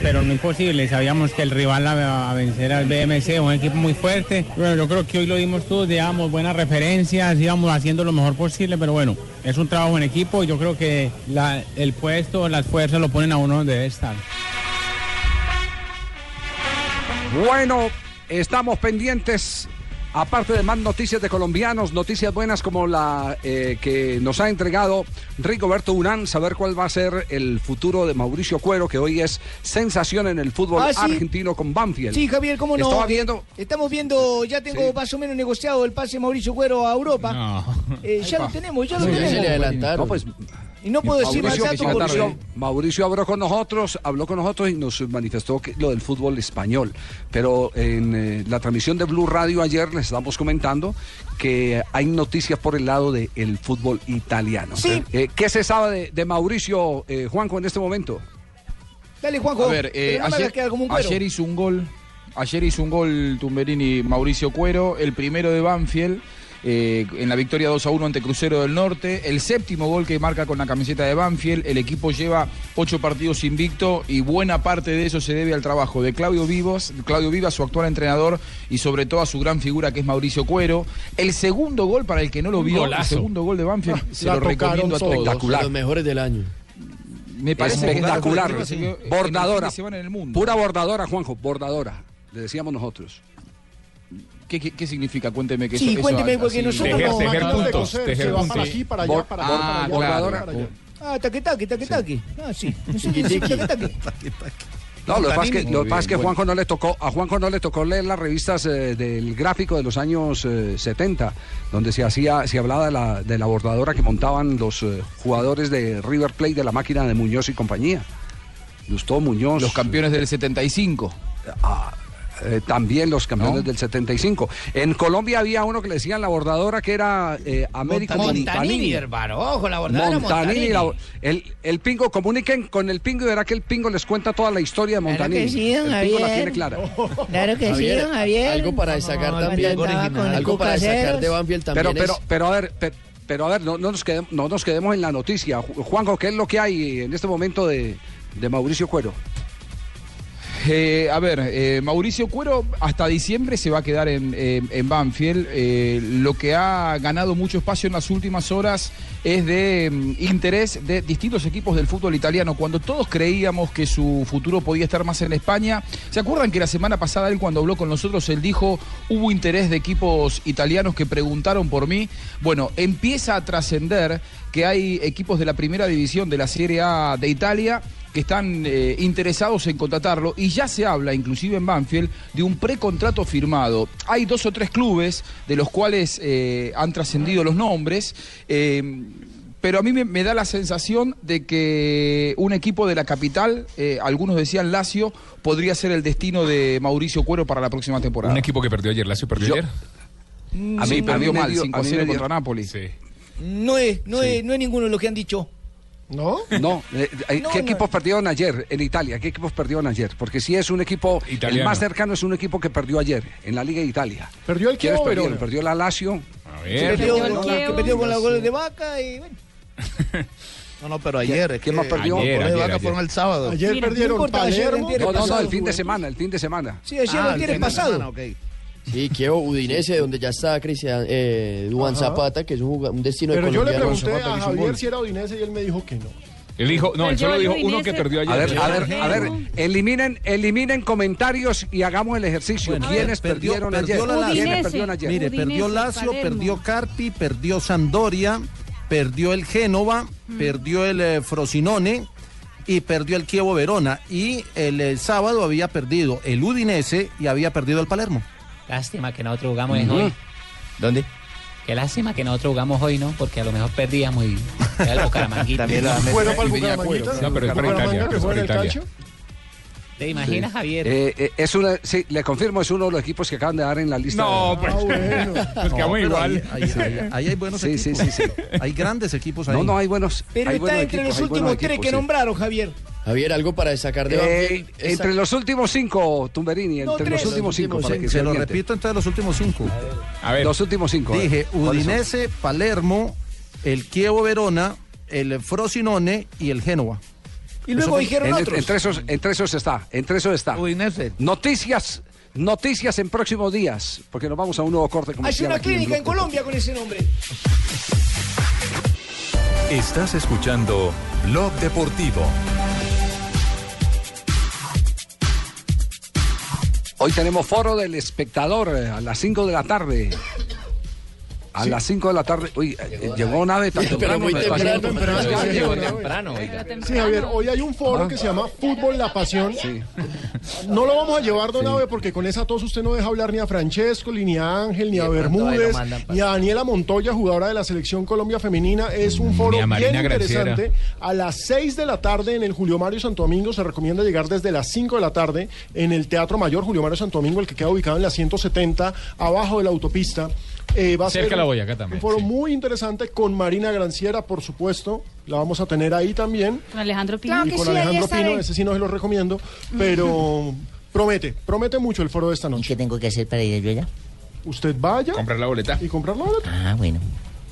pero no imposible. Sabíamos que el rival a, vencer al BMC, un equipo muy fuerte. Bueno, yo creo que hoy lo dimos todos, llevamos buenas referencias, íbamos haciendo lo mejor posible, pero bueno, es un trabajo en equipo y yo creo que el puesto, las fuerzas lo ponen a uno donde debe estar. Bueno, estamos pendientes, aparte de más noticias de colombianos, noticias buenas como la eh, que nos ha entregado Rigoberto Urán, saber cuál va a ser el futuro de Mauricio Cuero, que hoy es sensación en el fútbol Ah, sí. argentino con Banfield. Sí, Javier, ¿cómo no? Estaba viendo... Estamos viendo, ya tengo Sí. más o menos negociado el pase de Mauricio Cuero a Europa. Eh, ya lo tenemos, ya lo tenemos. No, pues, Y no puedo decir más Mauricio, datos Mauricio- porque... Mauricio habló con nosotros, habló con nosotros y nos manifestó que lo del fútbol español. Pero en eh, la transmisión de Blue Radio ayer les estábamos comentando que hay noticias por el lado del fútbol italiano. Sí. Eh, ¿Qué se sabe de, de Mauricio eh, Juanjo en este momento? Dale, Juanjo. A ver, eh, no como ayer hizo un gol. Ayer hizo un gol Tumberini Mauricio Cuero, el primero de Banfield. Eh, en la victoria 2 a 1 ante Crucero del Norte. El séptimo gol que marca con la camiseta de Banfield. El equipo lleva ocho partidos invicto y buena parte de eso se debe al trabajo de Claudio Vivos, Claudio Vivas, su actual entrenador, y sobre todo a su gran figura que es Mauricio Cuero. El segundo gol, para el que no lo vio, el segundo gol de Banfield, se La lo recomiendo a todos. todos, Los mejores del año. Me parece espectacular. que- Bordadora. en el mundo. Pura bordadora, Juanjo, bordadora. Le decíamos nosotros. ¿Qué, qué, qué significa? Cuénteme que Sí, eso, cuénteme, eso porque así- nosotros Tejer, no- tejer de puntos, coser, tejer se va puntos. para aquí, para allá, Bor- para allá, ah, para allá, para allá. Ah, taqui, taqui, taqui, taqui. Ah, sí. sí, taqui, taqui. No, lo que pasa es que, lo que, pasa es que bien, Juanjo no le tocó, a Juanjo no le tocó leer las revistas eh, del gráfico de los años eh, 70, donde se hacía, se hablaba de la, de la bordadora que montaban los eh, jugadores de River Plate de la máquina de Muñoz y compañía. Gustavo Muñoz. Los campeones del 75. Ah, eh, también los campeones del 75. En Colombia había uno que le decían la bordadora que era eh, Américo Montanini, Montanini. hermano. Ojo, la bordadora Montanini, Montanini. la- el, el pingo, comuniquen con el pingo y verá que el pingo les cuenta toda la historia de Claro Montanini. que sí, don el pingo la tiene clara. Claro que sí, don Javier. Algo para destacar No, también. Algo para destacar de Banfield también Pero, pero, pero a ver, pe- pero, a ver, no, no nos quedemos, no nos quedemos en la noticia. Ju- Juanjo, ¿qué es lo que hay en este momento de, de Mauricio Cuero? Eh, a ver, eh, Mauricio Cuero hasta diciembre se va a quedar en, Banfield. Eh, lo que ha ganado mucho espacio en las últimas horas es de mm, interés de distintos equipos del fútbol italiano. Cuando todos creíamos que su futuro podía estar más en España, ¿se acuerdan que la semana pasada él cuando habló con nosotros, él dijo, hubo interés de equipos italianos que preguntaron por mí? Bueno, empieza a trascender que hay equipos de la primera división de la Serie A de Italia que están eh, interesados en contratarlo y ya se habla, inclusive en Banfield, de un precontrato firmado. Hay dos o tres clubes de los cuales eh, han trascendido los nombres. eh, pero a mí me, me da la sensación de que un equipo de la capital, eh, algunos decían Lazio, podría ser el destino de Mauricio Cuero para la próxima temporada. Un equipo que perdió ayer, Lazio perdió Yo- ayer. A mí, perdió me mal, dio- a 5 mí me 0 dio- contra Napoli. No es, no es, no es ninguno de los que han dicho. ¿No? No, eh, eh, No, ¿qué no. equipos perdieron ayer en Italia? ¿Qué equipos perdieron ayer? Porque si es un equipo, el Italiano. más cercano es un equipo que perdió ayer en la Liga de Italia. Perdió el ¿Quiénes Chievo? Verona. Perdió la Lazio. A Que perdió, con- que perdió con los goles de vaca y bueno. No, no, pero ayer. ¿Quién que más perdió? Los Ayer, goles de ayer, vaca ayer. fueron el sábado. Ayer no perdieron Palermo. No, no, no, el fin de semana, el fin de semana. Sí, ayer Ah, lo el de pasado. semana, ok. Sí, Kievo Udinese, donde ya está Cristian eh, Duan Ajá. Zapata, que es un, un destino Pero de yo le pregunté Zapata a Javier si era Udinese y él me dijo que no. Él dijo, no, él solo dijo uno que perdió ayer. A ver, a ver, a ver, eliminen, eliminen comentarios y hagamos el ejercicio. Bueno, ¿Quiénes perdió- perdieron perdió ayer? la Lazio. ¿Quiénes Udinese. perdieron ayer? Mire, Udinese, perdió Lazio, Palermo. perdió Carpi, perdió Sampdoria, perdió el Génova, Mm. perdió el eh, Frosinone y perdió el Chievo Verona. Y el, eh, sábado había perdido el Udinese y había perdido el Palermo. Lástima que nosotros jugamos Ujú. hoy. ¿Dónde? Qué lástima que nosotros jugamos hoy, ¿no? Porque a lo mejor perdíamos y era el Bucaramanguita. También la- Bueno, para el. Bucaramanguita. No, pero es para Italia, ¿Te imaginas, Javier? Eh, eh, es una, sí, le confirmo, es uno de los equipos que acaban de dar en la lista. No, de- pues, Ah, bueno. pues quedamos pero igual. Ahí, ahí- ahí- ahí hay buenos Sí, sí, equipos. sí, sí. Hay grandes equipos ahí. No, no, hay buenos. Pero hay está buenos entre equipos, los últimos tres equipos, que sí. nombraron, Javier. Javier, algo para destacar de Eh, entre los últimos cinco, Tumberini, No, entre tres. los últimos cinco, para que Se se lo repito entonces los últimos cinco. A ver, Los últimos cinco. ver. Dije. Udinese, Palermo, el Chievo Verona, el Frosinone y el Génova. Y luego dijeron En- otros. entre esos, entre esos está, entre esos está. Udinese. Noticias, noticias en próximos días, porque nos vamos a un nuevo corte Hay comercial. una aquí clínica en Blog Colombia con ese nombre. Estás escuchando Blog Deportivo. Hoy tenemos foro del espectador eh, a las 5 de la tarde. A las 5 de la tarde. Uy, eh, llegó nave tan Pero temprano. muy pero- temprano. temprano, sí, Llegó sí, temprano, oiga. Sí, Javier, hoy hay un foro que se llama Fútbol La Pasión. No lo vamos a llevar, don Abe, porque con esa tos usted no deja hablar ni a Francesco, ni a Ángel, ni a Bermúdez, ni a Daniela Montoya, jugadora de la Selección Colombia Femenina. Es un foro bien interesante. A las 6 de la tarde en el Julio Mario Santo Domingo. Se recomienda llegar desde las 5 de la tarde en el Teatro Mayor Julio Mario Santo Domingo, el que queda ubicado en la 170, abajo de la autopista. Eh, va a Cerca ser de la Boyacá también, Un foro sí. muy interesante con Marina Granciera, por supuesto. La vamos a tener ahí también. Con Alejandro Pino. y con Alejandro Pino, ese sí no se lo recomiendo, pero promete, promete mucho el foro de esta noche. ¿Qué tengo que hacer para ir yo allá? Usted vaya. Comprar la boleta. Y comprar la boleta. Ah, bueno.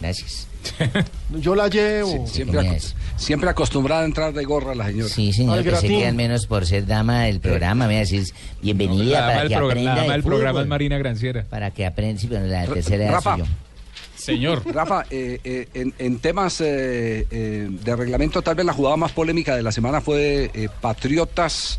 Gracias. Yo la llevo. Siempre, aco- siempre acostumbrada a entrar de gorra la señora. Sí, señor, que se quedan menos por ser dama del programa. Me decís, bienvenida La dama para que programa- aprenda la dama de del programa es Marina Granciera. Para que aprenda, sí, pero la tercera Rafa. Señor. Rafa, eh, eh, en, temas eh, de reglamento, tal vez la jugada más polémica de la semana fue Patriotas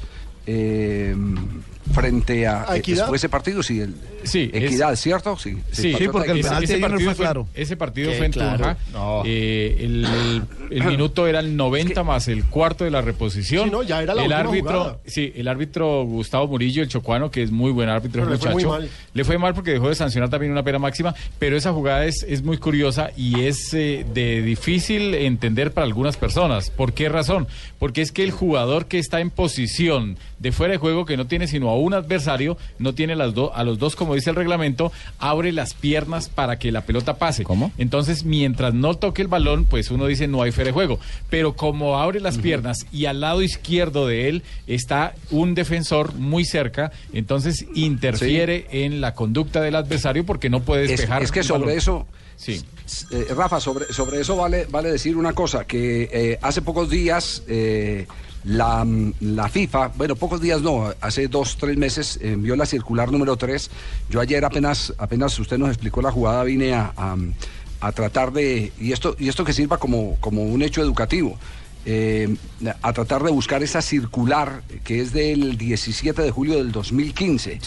frente a... ¿A Equidad? ¿Fue ese partido? Sí, el, Sí, es- Equidad, ¿cierto? Sí, Sí, Patriotas Equidad. ese, ese partido fue, ese partido fue en claro. Tunja. No. Eh, el, el minuto era el 90 más el cuarto de la reposición. Sí, no, ya era la el árbitro, jugada. sí, el árbitro Gustavo Murillo, el chocuano, que es muy buen árbitro, Pero el le fue muchacho. Le fue mal porque dejó de sancionar también una pena máxima, pero esa jugada es, es muy curiosa y es eh, de difícil entender para algunas personas. ¿Por qué razón? Porque es que el jugador que está en posición de fuera de juego, que no tiene sino a un adversario, no tiene las do- a los dos, como dice el reglamento, abre las piernas para que la pelota pase. ¿Cómo? Entonces, mientras no toque el balón, pues uno dice no hay fuera de juego. Pero como abre las piernas y al lado izquierdo de él está un defensor muy cerca, entonces interfiere en la conducta del adversario porque no puede Es, despejar. es que el sobre balón. eso, Sí. eh, Rafa, sobre, sobre eso vale, vale decir una cosa, que eh, hace pocos días eh, la, mm, la FIFA, bueno, pocos días no, hace dos, tres meses envió la circular número 3. Yo ayer apenas, apenas usted nos explicó la jugada, vine a, a- a tratar de, y esto, y esto que sirva como, como un hecho educativo. Eh, a tratar de buscar esa circular que es del 17 de julio del 2015.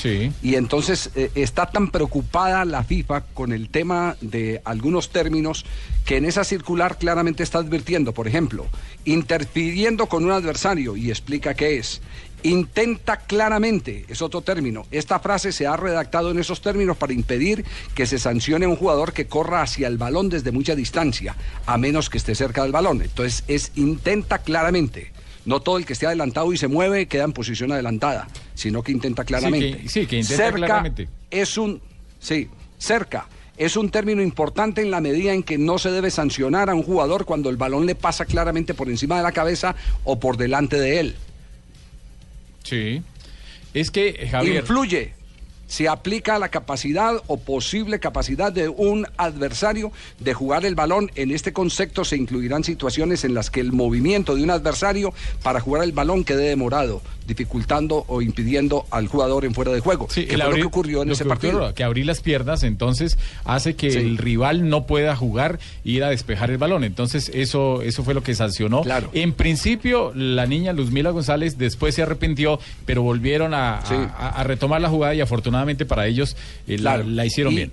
Y entonces eh, está tan preocupada la FIFA con el tema de algunos términos que en esa circular claramente está advirtiendo, por ejemplo, interfiriendo con un adversario y explica qué es. Intenta claramente, es otro término. Esta frase se ha redactado en esos términos para impedir que se sancione a un jugador que corra hacia el balón desde mucha distancia, a menos que esté cerca del balón. Entonces es intenta claramente. No todo el que esté adelantado y se mueve queda en posición adelantada, sino que intenta claramente. que- sí, que intenta cerca claramente. Es un, sí, cerca. Es un término importante en la medida en que no se debe sancionar a un jugador cuando el balón le pasa claramente por encima de la cabeza o por delante de él. Sí. Es que, Javier. Influye. Se aplica a la capacidad o posible capacidad de un adversario de jugar el balón. En este concepto se incluirán situaciones en las que el movimiento de un adversario para jugar el balón quede demorado, dificultando o impidiendo al jugador en fuera de juego. Sí, que el fue lo que ocurrió en ese que partido. ocurrió, que abrir las piernas entonces hace que Sí. el rival no pueda jugar e ir a despejar el balón. Entonces eso eso fue lo que sancionó. En principio la niña Luzmila González después se arrepintió, pero volvieron a, a- Sí. a- a retomar la jugada y afortunadamente para ellos eh, la- Claro. la, hicieron Y- bien.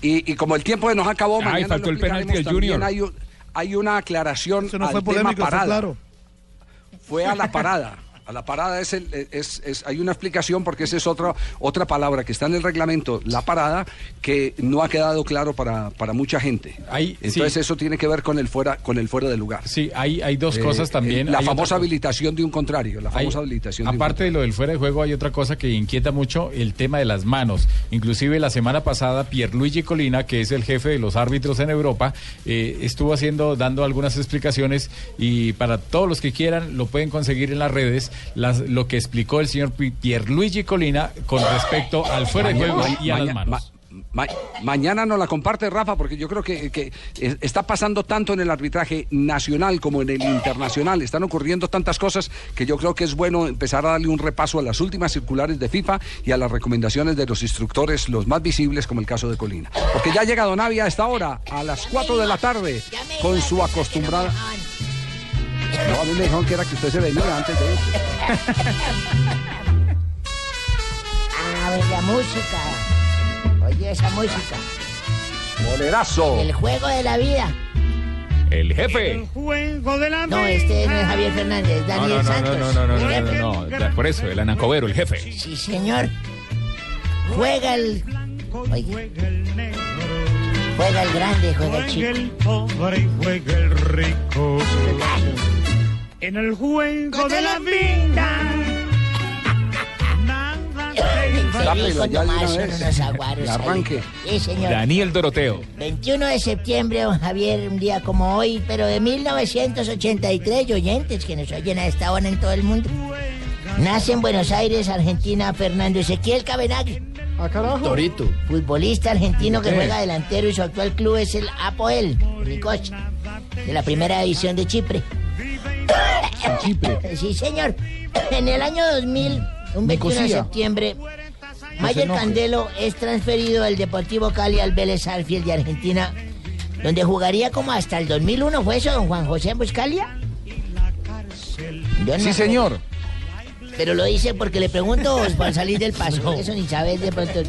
Y, y como el tiempo nos acabó, Ay, mañana faltó el penalti explicaremos, del Junior. también Hay, un- hay una aclaración no al fue tema polémico, fue claro. Fue a la parada. A la parada es, el, es, es- hay una explicación porque esa es otra, otra palabra que está en el reglamento, la parada, que no ha quedado claro para, para mucha gente. Entonces sí. eso tiene que ver con el fuera, con el fuera de lugar. Sí, hay, hay dos Eh, cosas también. eh, La otra famosa habilitación de un contrario, la Hay- famosa habilitación de un aparte de lo del fuera de juego, hay otra cosa que inquieta mucho, el tema de las manos. Inclusive la semana pasada, Pierluigi Colina, que es el jefe de los árbitros en Europa, eh, estuvo haciendo, dando algunas explicaciones y para todos los que quieran lo pueden conseguir en las redes, las- lo que explicó el señor Pi- Pierluigi Colina con respecto al fuera de juego y a las manos. ma- mañana nos la comparte Rafa, porque yo creo que, que es- está pasando tanto en el arbitraje nacional como en el internacional. Están ocurriendo tantas cosas que yo creo que es bueno empezar a darle un repaso a las últimas circulares de FIFA y a las recomendaciones de los instructores, los más visibles, como el caso de Colina. Porque ya llega Donavia a esta hora, a las 4 de la tarde, con su acostumbrada. No, a mí me dijeron que era que usted se venía antes de eso. Ah, ver la música. Oye esa música. Bolerazo. El juego de la vida. El jefe. juego de la No, este no es Javier Fernández, No, Daniel no, no, no, Santos. no, no, no, El no, no, no, ya, por eso, el anacobero, el jefe. Sí, señor. Juega el. Oiga. Juega el grande, juega el chico. el pobre y juega el rico. En el juego de la vida. De una Tomás vez. unos aguaros. Ahí. arranque. Sí, señor. Daniel Doroteo. 21 de septiembre, don Javier, un día como hoy, pero de 1983, y oyentes que nos oyen a esta hora en todo el mundo. Nace en Buenos Aires, Argentina, Fernando Ezequiel Cabenagui. Ah, carajo. Torito. Futbolista argentino que juega delantero y su actual club es el Apoel Nicosia, de la primera división de Chipre. Chipre. Sí, señor. En el año 2000, un 21 de septiembre, se Mayer. Candelo es transferido del Deportivo Cali al Vélez Arfield de Argentina, donde jugaría como hasta el 2001. ¿Fue eso, don Juan José Buscalia? No Sí, señor. Pero lo dice porque le pregunto o para salir del paso. Eso ni sabes de pronto.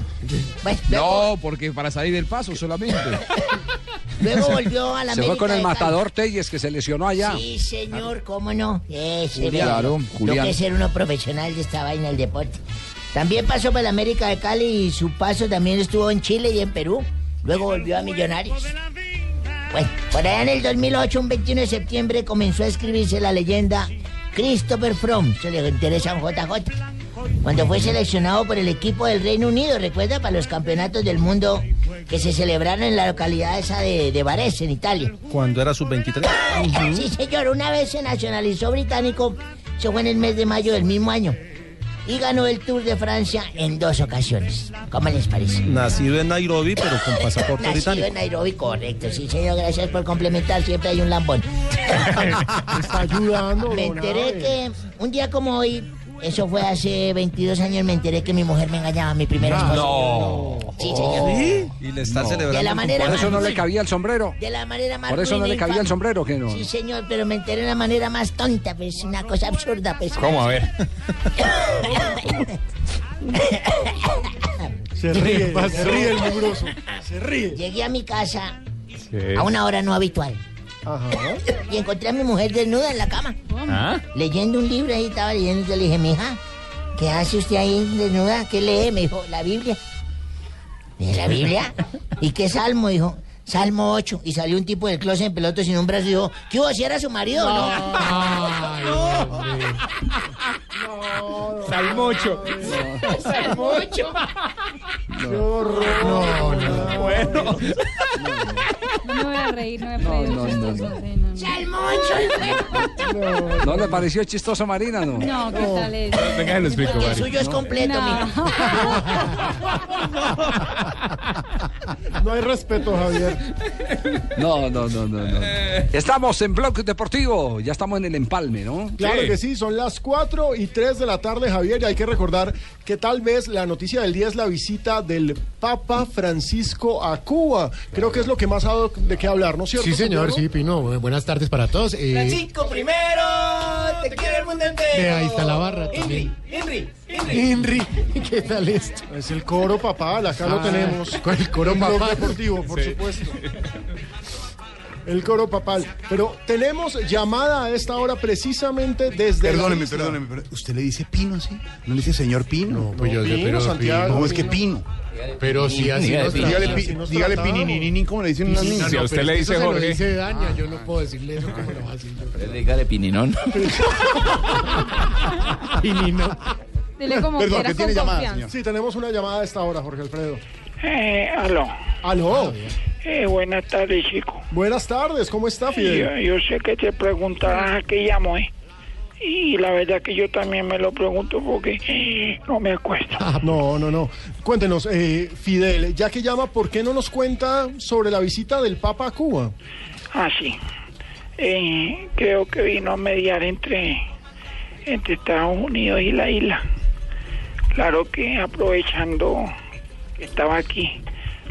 Bueno, No, porque para salir del paso solamente. luego volvió a la Se fue América con el matador Telles que se lesionó allá. Sí, señor, cómo no. Ese, Claro, Lo que es ser uno profesional de esta vaina del deporte. También pasó por la América de Cali y su paso también estuvo en Chile y en Perú. Luego volvió a Millonarios. Bueno, por allá en el 2008, un 21 de septiembre, comenzó a escribirse la leyenda Christopher Fromm. Se le interesa a un JJ. Cuando fue seleccionado por el equipo del Reino Unido, recuerda, para los campeonatos del mundo que se celebraron en la localidad esa de, de Varese, en Italia. Cuando era sub-23. Sí, señor, una vez se nacionalizó británico, eso fue en el mes de mayo del mismo año, y ganó el Tour de Francia en dos ocasiones. ¿Cómo les parece? Nacido en Nairobi, pero con pasaporte Nacido británico. en Nairobi, correcto. Sí, señor, gracias por complementar. Siempre hay un lambón. Está ayudando. Me enteré que un día como hoy, eso fue hace 22 años, me enteré que mi mujer me engañaba, mi primera esposa. No. Sí, señor. Y le están No. celebrando. De la manera Por eso no le cabía el sombrero. De la manera más Por eso no le cabía el sombrero, que no. Sí, señor, pero me enteré de la manera más tonta, pues, una cosa absurda, pues. ¿Cómo? A ver. Se ríe, se ríe el mugroso. Se ríe. Llegué a mi casa a una hora no habitual. Y encontré a mi mujer desnuda en la cama. ¿Ah? Leyendo un libro ahí, estaba leyendo. Yo le dije, mija, ¿qué hace usted ahí desnuda? ¿Qué lee? Me dijo, la Biblia. ¿De la Biblia? ¿Y qué salmo? Dijo, Salmo 8. Y salió un tipo del closet en pelotas sin un brazo y dijo, ¿qué hubo? ¿Si era su marido o no? Salmocho. Salmocho. Qué horror. No, no. Bueno. No me voy a reír, no me voy a reír. No, no, no. Salmocho. ¿No le pareció chistoso, Marina? No. No, ¿qué tal es? Venga, lo explico, Porque el suyo es completo, No. mija. No hay respeto, Javier. No, no, no, no, no. Estamos en Blog Deportivo. Ya estamos en el empalme, ¿no? Claro que sí, son las 4 y 3 de la tarde, Javier, y hay que recordar que tal vez la noticia del día es la visita del Papa Francisco a Cuba. Creo que es lo que más ha dado de qué hablar, ¿no es cierto? Sí, señor, sí, Pino. Bu- Buenas tardes para todos. Eh, Francisco primero, te quiere el mundo entero. Ve, ahí está la barra también. Henry, Henry. Henry, ¿qué tal esto? Es el coro papal, acá lo Ah, tenemos. con el coro Blog papal. deportivo, por Sí. supuesto. El coro papal. Pero tenemos llamada a esta hora precisamente desde. Perdóneme, perdóneme, pero ¿usted le dice Pino así? ¿No le dice señor Pino? No, pues yo- yo- pero Santiago, No, es que Pino. Pino. Pero si así nos Dígale, tratamos. pi- dígale como le dicen unas niñas. no, a usted le dice eso se lo Jorge. dice Daña, yo no puedo decirle eso como lo va a decir yo. Dígale pininón. Pinino. Dile como Perdón, quieras que tiene con llamada, confianza. señor. Sí, tenemos una llamada a esta hora, Jorge Alfredo. Eh, aló. Aló. Eh, buenas tardes, chico. Buenas tardes, ¿cómo está, Fidel? Yo, yo sé que te preguntarás a qué llamo, ¿eh? Y la verdad que yo también me lo pregunto porque eh, no me acuesto. No, no, no. Cuéntenos, eh, Fidel, ya que llama, ¿por qué no nos cuenta sobre la visita del Papa a Cuba? Ah, sí. Eh, creo que vino a mediar entre, entre Estados Unidos y la isla. Claro que aprovechando que estaba aquí,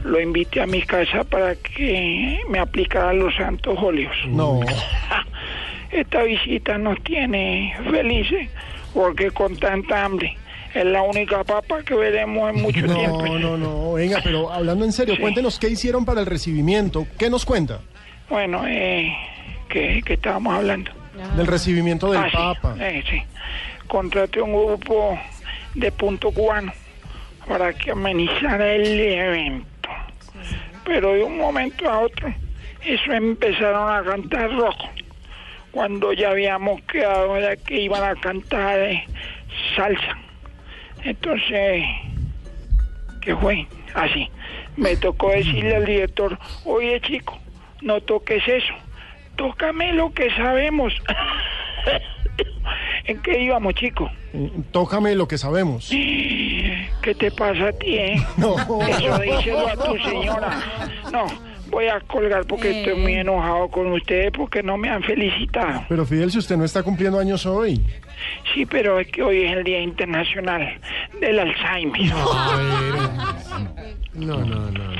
lo invité a mi casa para que me aplicara los santos óleos. No. Esta visita nos tiene felices porque con tanta hambre es la única papa que veremos en mucho tiempo. No, no, no. Venga, pero hablando en serio, Sí. cuéntenos qué hicieron para el recibimiento. ¿Qué nos cuenta Bueno, eh, ¿qué, qué estábamos hablando? del recibimiento del Ah, sí, Papa? eh, sí. Contraté un grupo de punto cubano para que amenizara el evento. Pero de un momento a otro, eso empezaron a cantar rojo. Cuando ya habíamos quedado de que iban a cantar eh, salsa. Entonces, ¿qué fue? Así. Me tocó decirle al director, oye chico, no toques eso, tócame lo que sabemos. ¿En qué íbamos, chico? Tócame lo que sabemos. ¿Qué te pasa a ti, eh? No. Eso díselo a tu señora. No, voy a colgar porque estoy muy enojado con ustedes porque no me han felicitado. Pero Fidel, si usted no está cumpliendo años hoy. Sí, pero es que hoy es el Día Internacional del Alzheimer. No, no, no, no.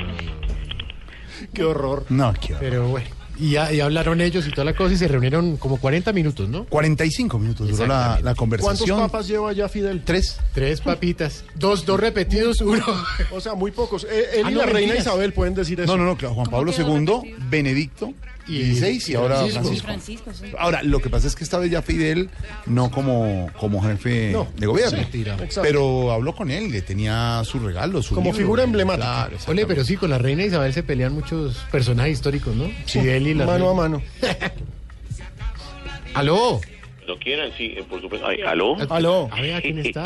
Qué horror. No, qué horror. Pero bueno. Y, ya, y hablaron ellos y toda la cosa y se reunieron como 40 minutos, ¿no? 45 minutos duró la, la ¿Cuántos conversación. papas lleva ya Fidel? Tres. Tres papitas. Dos, dos repetidos, uno. O sea, muy pocos. Eh, él Ah, y no, la reina mentiras. Isabel pueden decir eso. No, no, no, claro, Juan Pablo II, Benedicto, Y- 16 y ahora Francisco. Francisco. Francisco, sí. Ahora, lo que pasa es que esta vez ya Fidel no como, como jefe No, de gobierno, mentira. Exacto. pero habló con él, le tenía su regalo, su Como libro. figura emblemática. Claro, Ole, pero sí, con la reina Isabel se pelean muchos personajes históricos, ¿no? Fidel y la Mano a mano. ¿Aló? Lo quieran, sí, eh, por supuesto. Ay, ¿Aló? Aló. A ver, ¿quién está?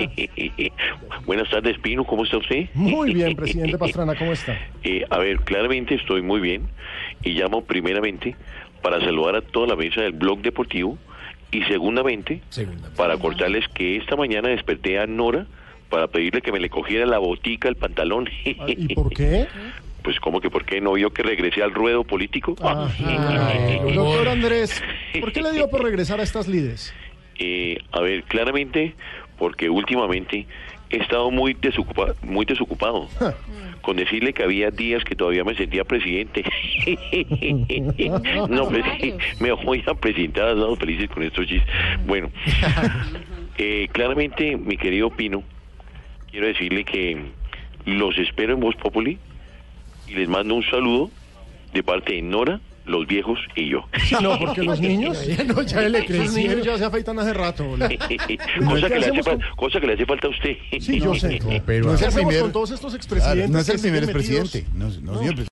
Buenas tardes, Pino, ¿cómo está usted? Muy bien, presidente Pastrana, ¿cómo está? Eh, a ver, claramente estoy muy bien y llamo primeramente para saludar a toda la mesa del blog deportivo y segundamente para cortarles que esta mañana desperté a Nora para pedirle que me le cogiera la botica, el pantalón. Ah, ¿Y por qué? Pues como que por qué no vio que regresé al ruedo político. Ah, Doctor Andrés, ¿por qué le dio por regresar a estas lides? Eh, a ver, claramente, porque últimamente he estado muy, desocupa- muy desocupado. Con decirle que había días que todavía me sentía presidente. no, pues me voy a presentar, estamos felices con estos chistes. Bueno, eh, claramente, mi querido Pino, quiero decirle que los espero en Voz Populi y les mando un saludo de parte de Nora, los viejos y yo. No, porque los niños. Ya no, ya le Esos crecieron. niños ya se afeitan hace rato. boludo. cosa, que le hace fal- cosa que le hace falta a usted. Sí, yo sé. pero- No es ¿Qué el primer- con todos estos Claro, expresidentes? no es el primer siguen metidos? presidente. No, no, No. siempre.